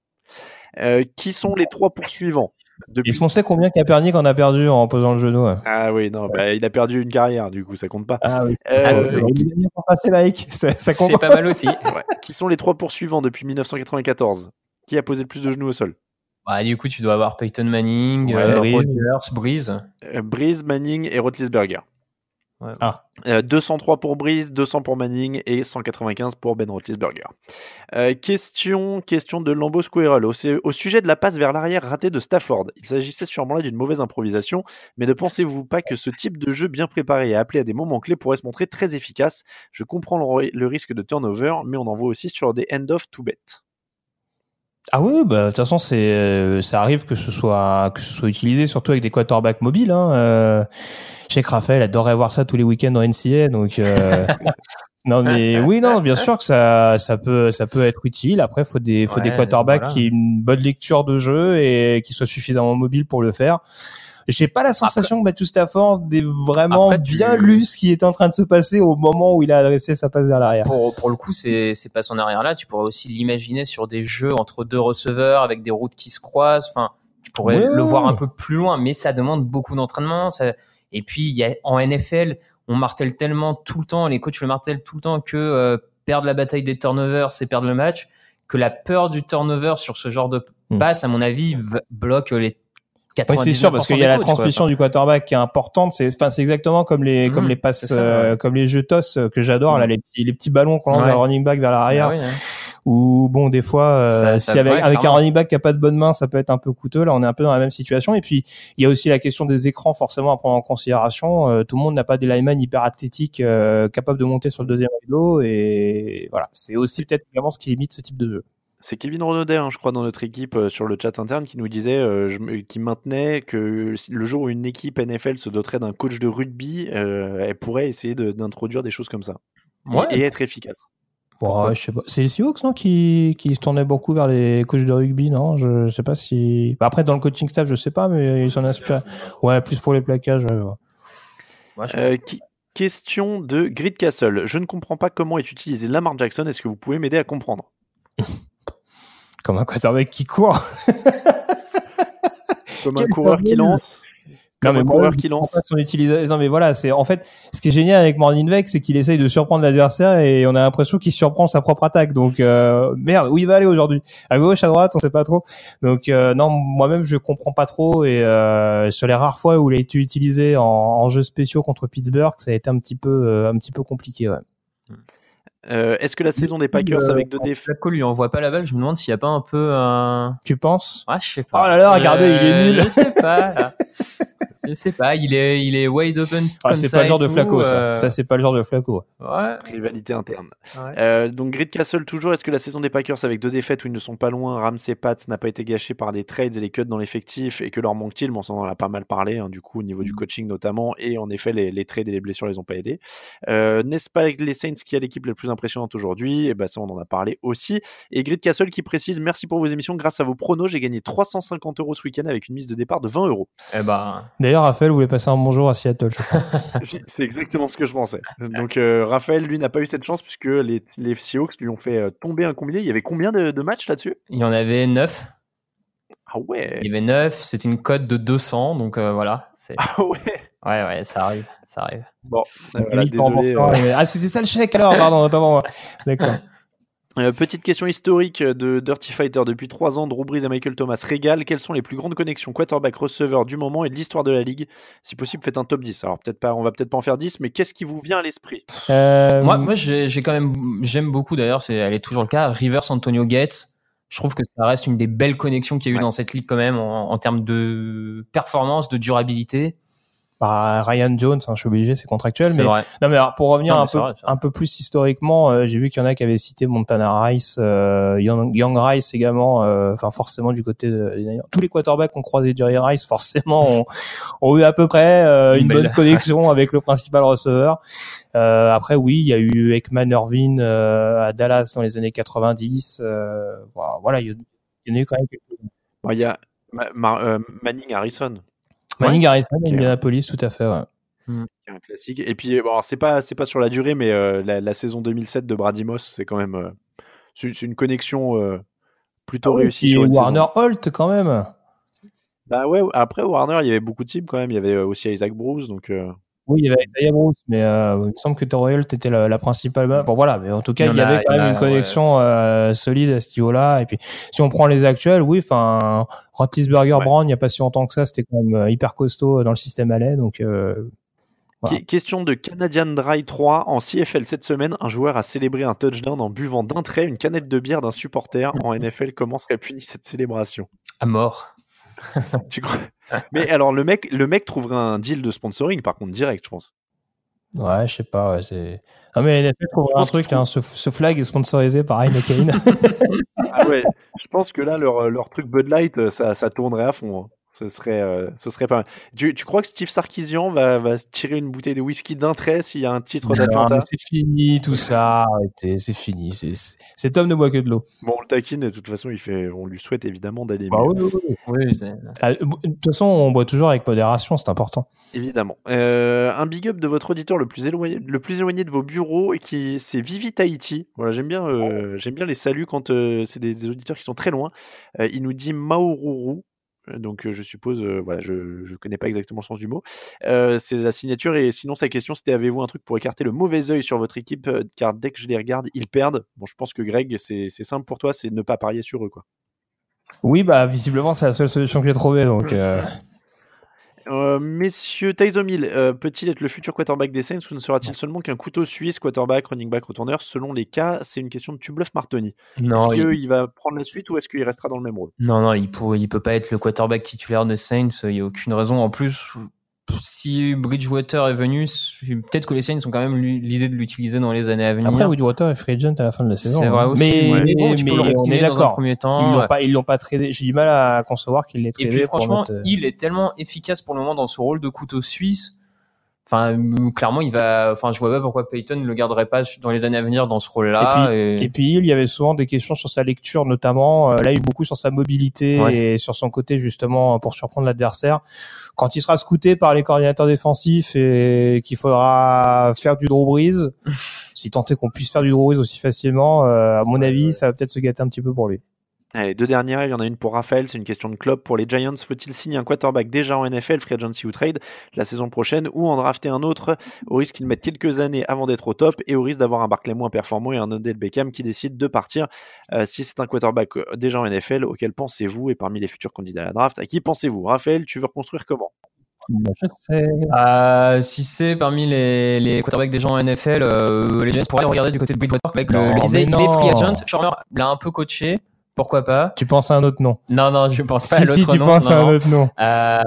Euh, qui sont les trois poursuivants depuis... Est-ce qu'on sait combien Kaepernick en a perdu en posant le genou Ah oui, non, bah, il a perdu une carrière, du coup, ça compte pas. Ah oui. Euh, Ah, Euh. Ça, ça compte. c'est pas mal aussi. Ouais. Qui sont les trois poursuivants depuis 1994 Qui a posé le plus de genoux au sol? Bah, du coup, tu dois avoir Peyton Manning, Ouais, euh, Breeze. Rodgers, Breeze. Breeze, Manning et Roethlisberger. Ouais. Ah. Euh, 203 pour Breeze, 200 pour Manning et 195 pour Ben Roethlisberger. Euh, question, question de Lambeau Squirrel. Au, au sujet de la passe vers l'arrière ratée de Stafford, il s'agissait sûrement là d'une mauvaise improvisation, mais ne pensez-vous pas que ce type de jeu bien préparé et appelé à des moments clés pourrait se montrer très efficace? Je comprends le, le risque de turnover, mais on en voit aussi sur des end-off tout bêtes. Ah oui, bah de toute façon c'est euh, ça arrive que ce soit que ce soit utilisé surtout avec des quarterbacks mobiles. Hein. Euh, je sais que Raphaël adorait voir ça tous les week-ends en NCA, donc euh, non mais oui non bien sûr que ça ça peut ça peut être utile. Après faut des faut des quarterbacks voilà. qui aient une bonne lecture de jeu et qui soient suffisamment mobiles pour le faire. J'ai pas la sensation que Matthew Stafford ait vraiment Après, tu- bien lu ce qui était en train de se passer au moment où il a adressé sa passe vers l'arrière. Pour, pour le coup, c'est c'est pas son arrière là. Tu pourrais aussi l'imaginer sur des jeux entre deux receveurs avec des routes qui se croisent. Enfin, tu pourrais Ouais, le voir un peu plus loin, mais ça demande beaucoup d'entraînement. Ça... Et puis, il y a, en NFL, on martèle tellement tout le temps, les coachs le martèlent tout le temps que euh, perdre la bataille des turnovers, c'est perdre le match. Que la peur du turnover sur ce genre de Hmm. passe, à mon avis, bloque les 99% Oui, c'est sûr parce qu'il y a la quoi. transmission du quarterback qui est importante. C'est, enfin, c'est exactement comme les, Mhm, comme les passes, euh, comme les jeux toss euh, que j'adore Mhm. là, les petits, les petits ballons qu'on lance Ouais. le running back vers l'arrière. Ah oui, hein. Ou bon, des fois, euh, Ça- si avec, ouais, avec un running back qui a pas de bonne main, ça peut être un peu coûteux. Là, on est un peu dans la même situation. Et puis, il y a aussi la question des écrans forcément à prendre en considération. Euh, tout le monde n'a pas des linemen hyper athlétiques euh, capables de monter sur le deuxième rideau. Et voilà, c'est aussi peut-être également ce qui limite ce type de jeu. C'est Kevin Renaudet, hein, je crois, dans notre équipe euh, sur le chat interne, qui nous disait, euh, je qui maintenait que le jour où une équipe NFL se doterait d'un coach de rugby, euh, elle pourrait essayer de- d'introduire des choses comme ça Et- Ouais. et, être efficace. Bon, je sais pas. C'est les Seahawks, non, qui, qui se tournaient beaucoup vers les coachs de rugby, non? Je, je sais pas si, bah, après, dans le coaching staff, je sais pas, mais ils s'en inspirent. Ouais, plus pour les plaquages, ouais, ouais. Ouais, je- Euh, qui- question de Grid Castle. Je ne comprends pas comment est utilisé Lamar Jackson. Est-ce que vous pouvez m'aider à comprendre? Comme un quarterback qui court. Comme un Quel coureur qui lance Non mais un coureur qui lance. son utilisation. Non mais voilà, c'est en fait ce qui est génial avec Morninvec, c'est qu'il essaye de surprendre l'adversaire et on a l'impression qu'il surprend sa propre attaque. Donc euh, merde, où il va aller aujourd'hui? À gauche, à droite, on sait pas trop. Donc euh, non, moi-même je comprends pas trop et euh, sur les rares fois où il a été utilisé en, en jeux spéciaux contre Pittsburgh, ça a été un petit peu euh, un petit peu compliqué. Ouais. Euh, Est-ce que la saison des Packers Euh, avec deux défaites Flacco lui envoie pas la balle, je me demande s'il y a pas un peu un. Tu penses? Ah, je sais pas. Oh là là, regardez, il est nul. Je sais pas. je sais pas, il est, il est wide open. Ah, c'est pas le genre de tout, Flacco ça. euh, Ça c'est pas le genre de Flacco. Ouais. Rivalité interne. Ouais. Euh, donc Grid Castle toujours. Est-ce que la saison des Packers avec deux défaites où ils ne sont pas loin, Rams et Pats n'a pas été gâchée par des trades et les cuts dans l'effectif et que leur manque-t-il Bon, ça on en a pas mal parlé hein, du coup au niveau Mm. du coaching notamment et en effet les, les trades et les blessures les ont pas aidés. Euh, N'est-ce pas les Saints qui a l'équipe la plus impressionnante aujourd'hui? Et ben ça on en a parlé aussi. Et Grid Castle qui précise merci pour vos émissions. Grâce à vos pronos, j'ai gagné 350 euros ce week-end avec une mise de départ de 20 euros. Eh ben, D'ailleurs, Raphaël voulait passer un bonjour à Seattle, C'est exactement ce que je pensais. Donc euh, Raphaël, lui, n'a pas eu cette chance puisque les, les Seahawks lui ont fait euh, tomber un combiné. Il y avait combien de, de matchs là-dessus? Il y en avait 9. Ah ouais Il y avait 9, c'est une cote de 200, donc euh, voilà. Ah ouais Ouais, ouais, ça arrive, ça arrive. Bon, euh, voilà, désolé. euh. Ah, c'était ça le chèque alors, pardon. D'accord. Euh, petite question historique de Dirty Fighter. Depuis trois ans, Drew Brees et Michael Thomas régalent. Quelles sont les plus grandes connexions quarterback-receveur du moment et de l'histoire de la ligue? Si possible, faites un top 10. Alors peut-être pas, on va peut-être pas en faire 10, mais qu'est-ce qui vous vient à l'esprit? Euh, Moi, moi j'ai quand même, j'aime beaucoup d'ailleurs, c'est, elle est toujours le cas. Rivers Antonio Gates, je trouve que ça reste une des belles connexions qu'il y a eu Ouais. dans cette ligue quand même en, en termes de performance, de durabilité. Bah, Ryan Jones, hein, je suis obligé, c'est contractuel. C'est Mais vrai. non, mais alors, pour revenir Non, mais un peu, vrai, un peu plus historiquement, euh, j'ai vu qu'il y en a qui avaient cité Montana Rice, euh, Young, Young Rice également. euh, Enfin, forcément du côté de tous les quarterbacks ont croisé Jerry Rice, forcément, ont, ont eu à peu près euh, Une belle. bonne connexion avec le principal receveur. Euh, après, oui, il y a eu Ekman Irvin euh, à Dallas dans les années 90. Euh, voilà, il y en a eu quand même quelques Bon, Il y a Ma- Ma- euh, Manning Harrison, Manning Harrison, Ok. Indianapolis, tout à fait. Ouais. est un classique. Et puis, bon, c'est pas, c'est pas sur la durée, mais euh, la, la saison 2007 de Brady Moss, c'est quand même, euh, c'est une connexion euh, plutôt réussie Et Warner saison. Holt quand même. Bah ouais. Après Warner, il y avait beaucoup de cibles quand même. Il y avait aussi Isaac Bruce, donc. Oui, il y avait Isaiah Bruce, mais euh, il me semble que Holt était la, la principale. Bon, voilà, mais en tout cas, Il y il y, en a- avait quand même a, une connexion euh, solide à ce niveau-là. Et puis, si on prend les actuels, oui, enfin, Roethlisberger, Ouais. Brown, il n'y a pas si longtemps que ça, c'était quand même euh, hyper costaud dans le système allait. Donc, euh, Voilà. Question de Canadian Dry 3. En CFL cette semaine, un joueur a célébré un touchdown en buvant d'un trait une canette de bière d'un supporter. En NFL, comment serait punie cette célébration? À mort. Tu crois? Mais alors, le mec, le mec trouverait un deal de sponsoring, par contre, direct, je pense. ouais, je sais pas, ouais, c'est. Ah, mais NFL trouverait un truc, hein, ce, ce flag est sponsorisé par Heineken. Ah ouais, je pense que là, leur, leur truc Bud Light, euh, ça, ça tournerait à fond. hein. Ce serait, euh, ce serait pas mal. Tu, tu crois que Steve Sarkisian va, va tirer une bouteille de whisky d'un trait s'il y a un titre d'Atlanta c'est fini tout ça, arrêtez, c'est fini. c'est- c'est- Cet homme ne boit que de l'eau. Bon, on le taquine, de toute façon, il fait, on lui souhaite évidemment d'aller Bah mieux. oui, oui, oui. Oui, c'est- Ah, De toute façon, on boit toujours avec modération, c'est important. Évidemment. Euh, un big up de votre auditeur le plus éloigné, le plus éloigné de vos bureaux et qui c'est Vivi Tahiti. Voilà, j'aime bien, euh, j'aime bien les saluts quand euh, c'est des, des auditeurs qui sont très loin. Euh, il nous dit Maururu. Euh, Donc je suppose, euh, voilà, je je connais pas exactement le sens du mot. Euh, c'est la signature et sinon sa question c'était avez-vous un truc pour écarter le mauvais œil sur votre équipe car dès que je les regarde ils perdent? Bon, je pense que Greg c'est c'est simple pour toi, c'est ne pas parier sur eux quoi. Oui, bah visiblement, c'est la seule solution que j'ai trouvée. Donc, euh, messieurs, Tyson Hill euh, peut-il être le futur quarterback des Saints ou ne sera-t-il seulement qu'un couteau suisse, quarterback, running back, retourneur? Selon les cas, c'est une question de tu bluffes Martoni. Non, Est-ce il... qu'il va prendre la suite ou est-ce qu'il restera dans le même rôle? Non, non, il peut, il peut pas être le quarterback titulaire de Saints. Il y a aucune raison. En plus, si Bridgewater est venu, peut-être que les Saints ont quand même l'idée de l'utiliser dans les années à venir. après, Woodwater est free agent à la fin de la saison. C'est vrai hein. aussi, Mais, ouais. mais, Bon, mais on est d'accord. premier temps, Ils l'ont ouais. pas, ils l'ont pas tradé. J'ai du mal à concevoir qu'ils l'aient Et tradé puis pour franchement, euh, il est tellement efficace pour le moment dans ce rôle de couteau suisse. Enfin, clairement, il va. Enfin, je vois pas pourquoi Peyton le garderait pas dans les années à venir dans ce rôle-là. Et puis, et puis, il y avait souvent des questions sur sa lecture, notamment. Euh, là, il y a eu beaucoup sur sa mobilité Ouais. et sur son côté, justement, pour surprendre l'adversaire. Quand il sera scouté par les coordinateurs défensifs et qu'il faudra faire du Drew Brees, si tant est qu'on puisse faire du Drew Brees aussi facilement, euh, à mon avis, ça va peut-être se gâter un petit peu pour lui. Allez, deux dernières, il y en a une pour Raphaël, c'est une question de club. Pour les Giants, faut-il signer un quarterback déjà en NFL, free agency ou trade, la saison prochaine, ou en drafter un autre au risque qu'ils mettent quelques années avant d'être au top et au risque d'avoir un Barclay moins performant et un Odell Beckham qui décide de partir euh, Si c'est un quarterback euh, déjà en NFL, auquel pensez-vous Et parmi les futurs candidats à la draft, à qui pensez-vous? Raphaël, tu veux reconstruire comment? Je sais. Euh, si c'est parmi les, les quarterbacks des gens en NFL, euh, les Giants pourraient regarder du côté de Bridgewater avec Non, le, le mais disait, il est non. free agent. Shermer l'a un peu coaché. Pourquoi pas? Tu penses à un autre nom Non, non, je pense pas à Si, l'autre si, tu nom, penses non, à un non. autre nom. Euh,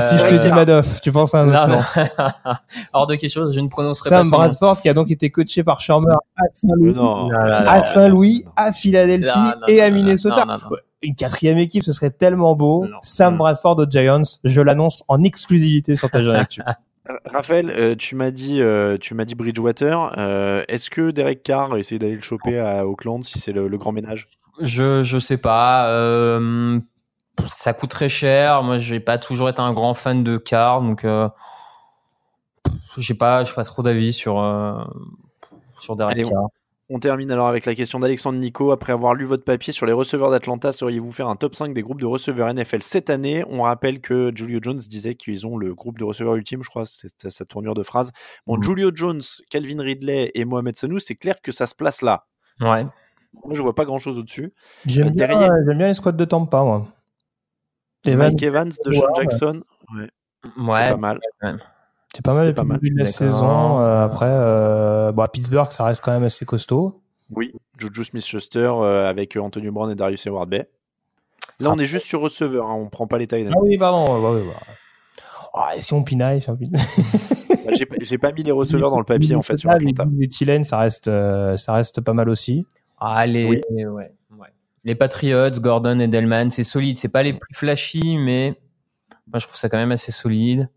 Si je te dis Madoff, tu penses à un autre non, nom non. Hors de question, je ne prononcerai Sam pas nom. Bradford qui a donc été coaché par Shermer à Saint-Louis, Non. à Saint-Louis, à Philadelphie Non, non, et à Minnesota. non, non, non. Ouais, Une quatrième équipe, ce serait tellement beau. Non. Sam Mm. Bradford aux Giants, je l'annonce en exclusivité sur ta. Euh, Raphaël, euh, tu m'as dit, euh, tu m'as dit Bridgewater. Euh, Est-ce que Derek Carr a essayé d'aller le choper à Auckland si c'est le, le grand ménage? Je je sais pas. Euh, ça coûte très cher. Moi, j'ai pas toujours été un grand fan de Carr, donc euh, j'ai pas j'ai pas trop d'avis sur euh, sur Allez. On termine alors avec la question d'Alexandre Nico. Après avoir lu votre papier sur les receveurs d'Atlanta, sauriez-vous faire un top 5 des groupes de receveurs NFL cette année? On rappelle que Julio Jones disait qu'ils ont le groupe de receveurs ultime, je crois, c'était sa tournure de phrase. Bon, Mm. Julio Jones, Calvin Ridley et Mohamed Sanou, c'est clair que ça se place là. Ouais. Moi, je vois pas grand-chose au-dessus. J'aime Euh, bien, derrière- j'aime bien les squads de Tampa, moi. Evan, Mike Evans, Ouais, ouais. Jackson, ouais, c'est pas mal. c'est pas mal c'est depuis pas le mal, début de la saison. Euh, après, euh, bon, à Pittsburgh, ça reste quand même assez costaud. Oui, Juju Smith-Schuster euh, avec Antonio Brown et Darius Howard Bay. Là, on est juste sur receveur, hein, on prend pas les tailles. Ah oui, pardon. bah oui, bah. Ah, et si on pinaille, si on pinaille. Bah, j'ai pas- J'ai pas mis les receveurs dans le papier en fait sur les. Bills et Thielen, ça reste, euh, ça reste pas mal aussi. Ah, les, Oui. ouais, ouais. Les Patriots, Gordon, Edelman, c'est solide. C'est pas les plus flashy, mais moi, je trouve ça quand même assez solide.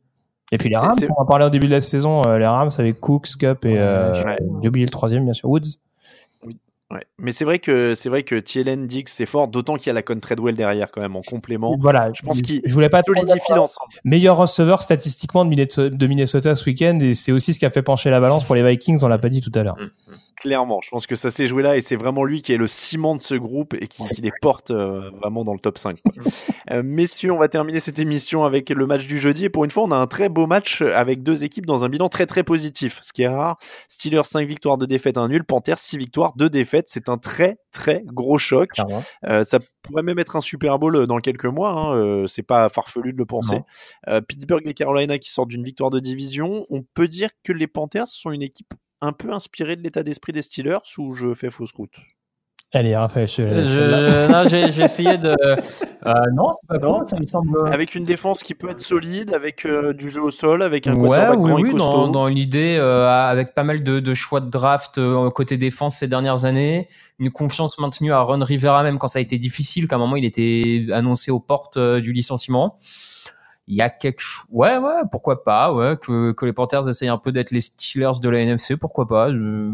Et puis les Rams, on en parlait au début de la saison, euh, les Rams avec Cooks, Cup et euh, Ouais. j'ai oublié le troisième, bien sûr, Woods. Ouais. Mais c'est vrai que c'est vrai que Thielen Dix c'est fort, d'autant qu'il y a la Con Treadwell derrière quand même en complément. Voilà, Je pense qu'il je voulais pas solidifie l'ensemble. meilleur receveur statistiquement de Minnesota, de Minnesota ce week-end et c'est aussi ce qui a fait pencher la balance pour les Vikings, on l'a pas dit tout à l'heure. Clairement, je pense que ça s'est joué là et c'est vraiment lui qui est le ciment de ce groupe et qui, qui les porte euh, vraiment dans le top 5. quoi. Euh, messieurs, on va terminer cette émission avec le match du jeudi et pour une fois, on a un très beau match avec deux équipes dans un bilan très très positif, ce qui est rare. Steelers 5 victoires, 2 défaites, 1 nul. Panthers 6 victoires, 2 défaites. C'est un très très gros choc. Euh, ça pourrait même être un Super Bowl dans quelques mois. Hein, c'est pas farfelu de le penser. Pittsburgh et Carolina qui sortent d'une victoire de division. On peut dire que les Panthers sont une équipe un peu inspirée de l'état d'esprit des Steelers ou je fais fausse route? Allez, Raphaël, je non, j'ai j'ai essayé de. Euh, non, c'est pas faux, ça me semble. Avec une défense qui peut être solide, avec euh, du jeu au sol, avec un Ouais, quarterback oui, grand et oui, costaud. dans, dans l'idée, euh, avec pas mal de, de choix de draft euh, côté défense ces dernières années, une confiance maintenue à Ron Rivera même quand ça a été difficile, qu'à un moment il était annoncé aux portes euh, du licenciement. Il y a quelque chose, ouais, ouais, pourquoi pas, ouais, que, que les Panthers essayent un peu d'être les Steelers de la NFC, pourquoi pas. je-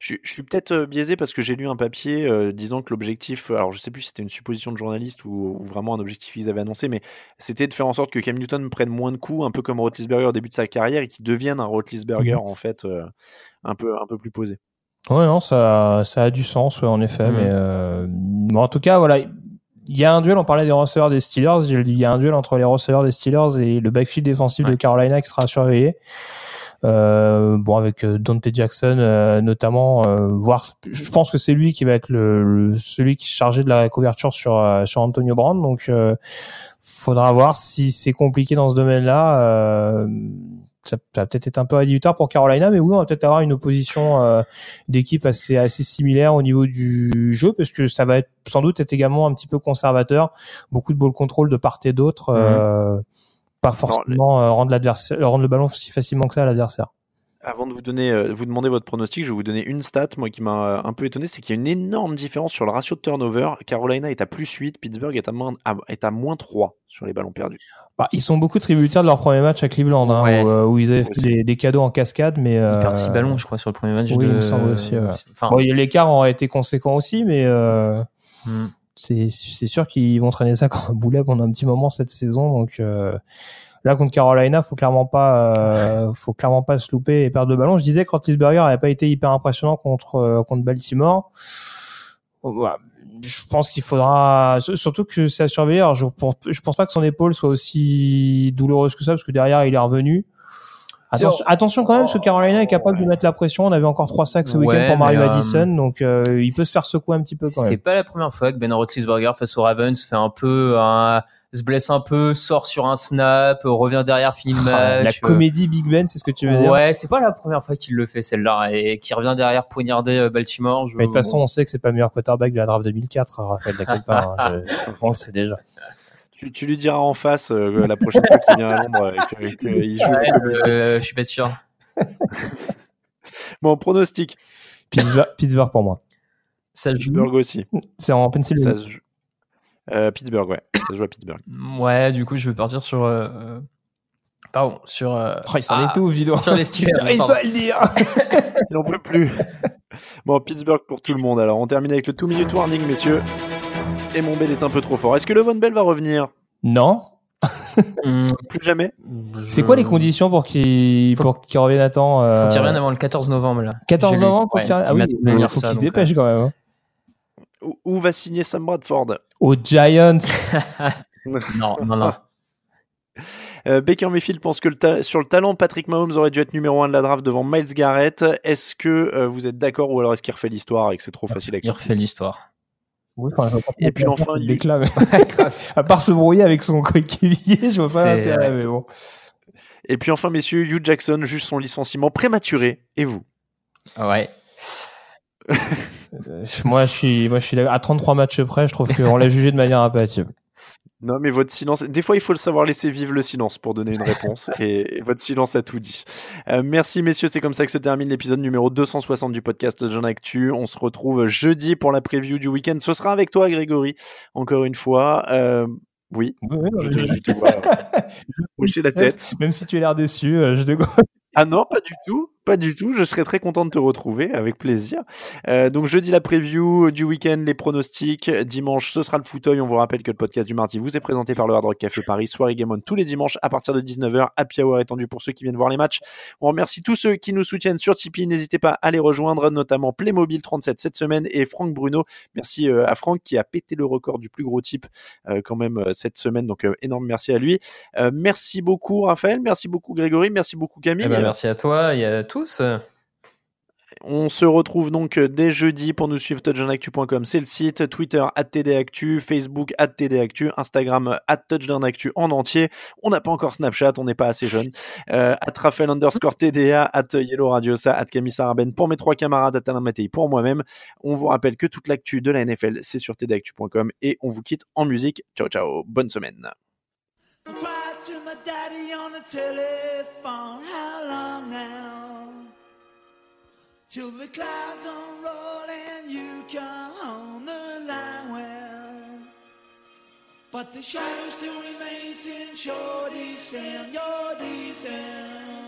Je, je suis peut-être euh, biaisé parce que j'ai lu un papier euh, disant que l'objectif, alors je sais plus si c'était une supposition de journaliste ou, ou vraiment un objectif qu'ils avaient annoncé, mais c'était de faire en sorte que Cam Newton prenne moins de coups, un peu comme Roethlisberger au début de sa carrière et qu'il devienne un Roethlisberger Mhm. en fait euh, un peu un peu plus posé. Ouais, non, ça, ça a du sens, ouais, en effet. Mhm. Mais euh, bon, en tout cas, voilà, il y a un duel. On parlait des receveurs des Steelers. Il y a un duel entre les receveurs des Steelers et le backfield défensif de Carolina qui sera surveillé. Euh, bon, avec euh, Dante Jackson euh, notamment, euh, voir. Je pense que c'est lui qui va être le, le- celui qui est chargé de la couverture sur euh, sur Antonio Brown. Donc, euh, faudra voir si c'est compliqué dans ce domaine-là. Ça, ça va peut-être être un peu rédhibitoire pour Carolina, mais oui, on va peut-être avoir une opposition euh, d'équipe assez assez similaire au niveau du jeu, parce que ça va être sans doute être également un petit peu conservateur, beaucoup de ball control de part et d'autre, euh, pas forcément euh, rendre rendre le ballon si facilement que ça à l'adversaire. Avant de vous donner, euh, vous demander votre pronostic, je vais vous donner une stat, moi qui m'a euh, un peu étonné, c'est qu'il y a une énorme différence sur le ratio de turnover. Carolina est à plus 8, Pittsburgh est à moins, à- est à moins 3 sur les ballons perdus. Bah, ils sont beaucoup tributaires de leur premier match à Cleveland, hein, Ouais. où, euh, où ils avaient fait des, des cadeaux en cascade, mais Ils euh, perdent 6 ballons, je crois, sur le premier match. oui, de... il me semble aussi, ouais. Enfin, bon, l'écart aurait été conséquent aussi, mais euh, hmm. c'est c'est sûr qu'ils vont traîner ça comme un boulet pendant un petit moment cette saison. Donc euh, là contre Carolina, faut clairement pas, euh, faut clairement pas se louper et perdre de ballon. Je disais que Roethlisberger n'avait pas été hyper impressionnant contre euh, contre Baltimore. Je pense qu'il faudra surtout que c'est à surveiller. Alors, je, je pense pas que son épaule soit aussi douloureuse que ça parce que derrière il est revenu. Attention, attention, quand même, que Carolina est capable de mettre la pression. On avait encore trois sacs ce week-end pour Mario Addison, donc euh, il peut se faire secouer un petit peu quand même. C'est pas la première fois que Ben Roethlisberger face aux Ravens fait un peu un se blesse un peu, sort sur un snap, revient derrière, finit le match. La comédie Big Ben, c'est ce que tu veux dire Ouais, c'est pas la première fois qu'il le fait celle-là et qui revient derrière poignarder euh, Baltimore. Mais de toute façon, on sait que c'est pas le meilleur quarterback de la draft 2004, Raphaël Dacopa. hein, on le sait déjà. Tu, tu, lui diras en face euh, la prochaine fois qu'il vient à Londres qu'il qu joue. Ouais, euh, je suis pas sûr. bon, pronostic. Pittsburgh, Pittsburgh pour moi. Ça Pittsburgh aussi. C'est en Pennsylvanie. Ça se joue. Euh, Pittsburgh, ouais. Ça se joue à Pittsburgh. Ouais, du coup, je vais partir sur. Euh... Pardon, sur. Euh... Oh, il s'en ah, est tout, Vido. Sur les Steelers. il va le dire. il n'en peut plus. Bon, Pittsburgh pour tout le monde. Alors, on termine avec le 2 minute warning, messieurs. Et mon bel est un peu trop fort. Est-ce que le Von Bell va revenir? Non. plus jamais? C'est quoi les conditions pour qu'il pour qu'il revienne à temps euh... Faut qu'il revienne avant le 14 novembre là. 14 novembre pour ouais, qu'il Ah oui, il faut qu'il se dépêche quand même. Hein. Où, où va signer Sam Bradford? Aux Giants. non, non, non. Euh, Baker Mayfield pense que le sur le talent, Patrick Mahomes aurait dû être numéro 1 de la draft devant Miles Garrett. Est-ce que euh, vous êtes d'accord ou alors est-ce qu'il refait l'histoire et que c'est trop facile à Il refait l'histoire. Oui, et puis enfin, il déclame. à part se brouiller avec son coéquipier, je vois pas l'intérêt, mais bon. Et puis enfin, messieurs, Hugh Jackson juge son licenciement prématuré. Et vous? Ouais. Moi, je suis, moi, je suis à 33 matchs près. Je trouve qu'on l'a jugé de manière impérative. Non, mais votre silence. Des fois, il faut le savoir laisser vivre le silence pour donner une réponse. et, votre silence a tout dit. Euh, merci, messieurs. C'est comme ça que se termine l'épisode numéro 260 du podcast Jean Actu. On se retrouve jeudi pour la preview du week-end. Ce sera avec toi, Grégory, encore une fois. Euh, oui. oui, je, te, je te vois. Hocher la tête. Même si tu as l'air déçu, euh, je te Ah non, pas du tout. Pas du tout. Je serais très content de te retrouver, avec plaisir. Euh, donc jeudi la preview du week-end, les pronostics. Dimanche, ce sera le fauteuil. On vous rappelle que le podcast du mardi vous est présenté par le Hard Rock Café Paris, soirée Game On tous les dimanches à partir de 19h. Happy Hour étendu pour ceux qui viennent voir les matchs. On remercie tous ceux qui nous soutiennent sur Tipeee. N'hésitez pas à les rejoindre, notamment Playmobil 37 cette semaine et Franck Bruno. Merci euh, à Franck qui a pété le record du plus gros type euh, quand même euh, cette semaine. Donc énorme merci à lui. Merci beaucoup Raphaël, merci beaucoup Grégory, merci beaucoup Camille. Eh ben, merci à toi et à tous. On se retrouve donc dès jeudi pour nous suivre touchdownactu.com, c'est le site, Twitter at TDActu, Facebook at TDActu, Instagram at touchdownactu en entier. On n'a pas encore Snapchat, on n'est pas assez jeune. Euh, at Raphaël underscore TDA, at Yellow Radiosa, at Camille Saraben pour mes trois camarades, at Alain Mattei pour moi-même. On vous rappelle que toute l'actu de la NFL, c'est sur TDActu.com et on vous quitte en musique. Ciao ciao, bonne semaine. Till the clouds unroll and you come on the line well But the shadow still remains in your descent, your descent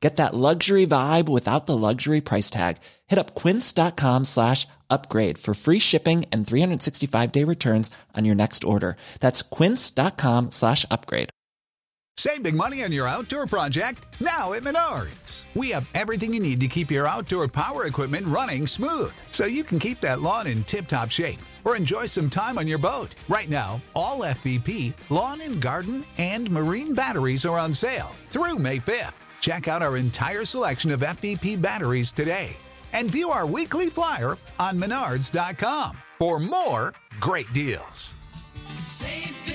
Get that luxury vibe without the luxury price tag. Hit up quince.com slash upgrade for free shipping and 365 day returns on your next order. That's quince.com slash upgrade. Save big money on your outdoor project now at Menards. We have everything you need to keep your outdoor power equipment running smooth so you can keep that lawn in tip top shape or enjoy some time on your boat. Right now, all FVP, lawn and garden, and marine batteries are on sale through May 5th. Check out our entire selection of FVP batteries today and view our weekly flyer on menards.com for more great deals. Save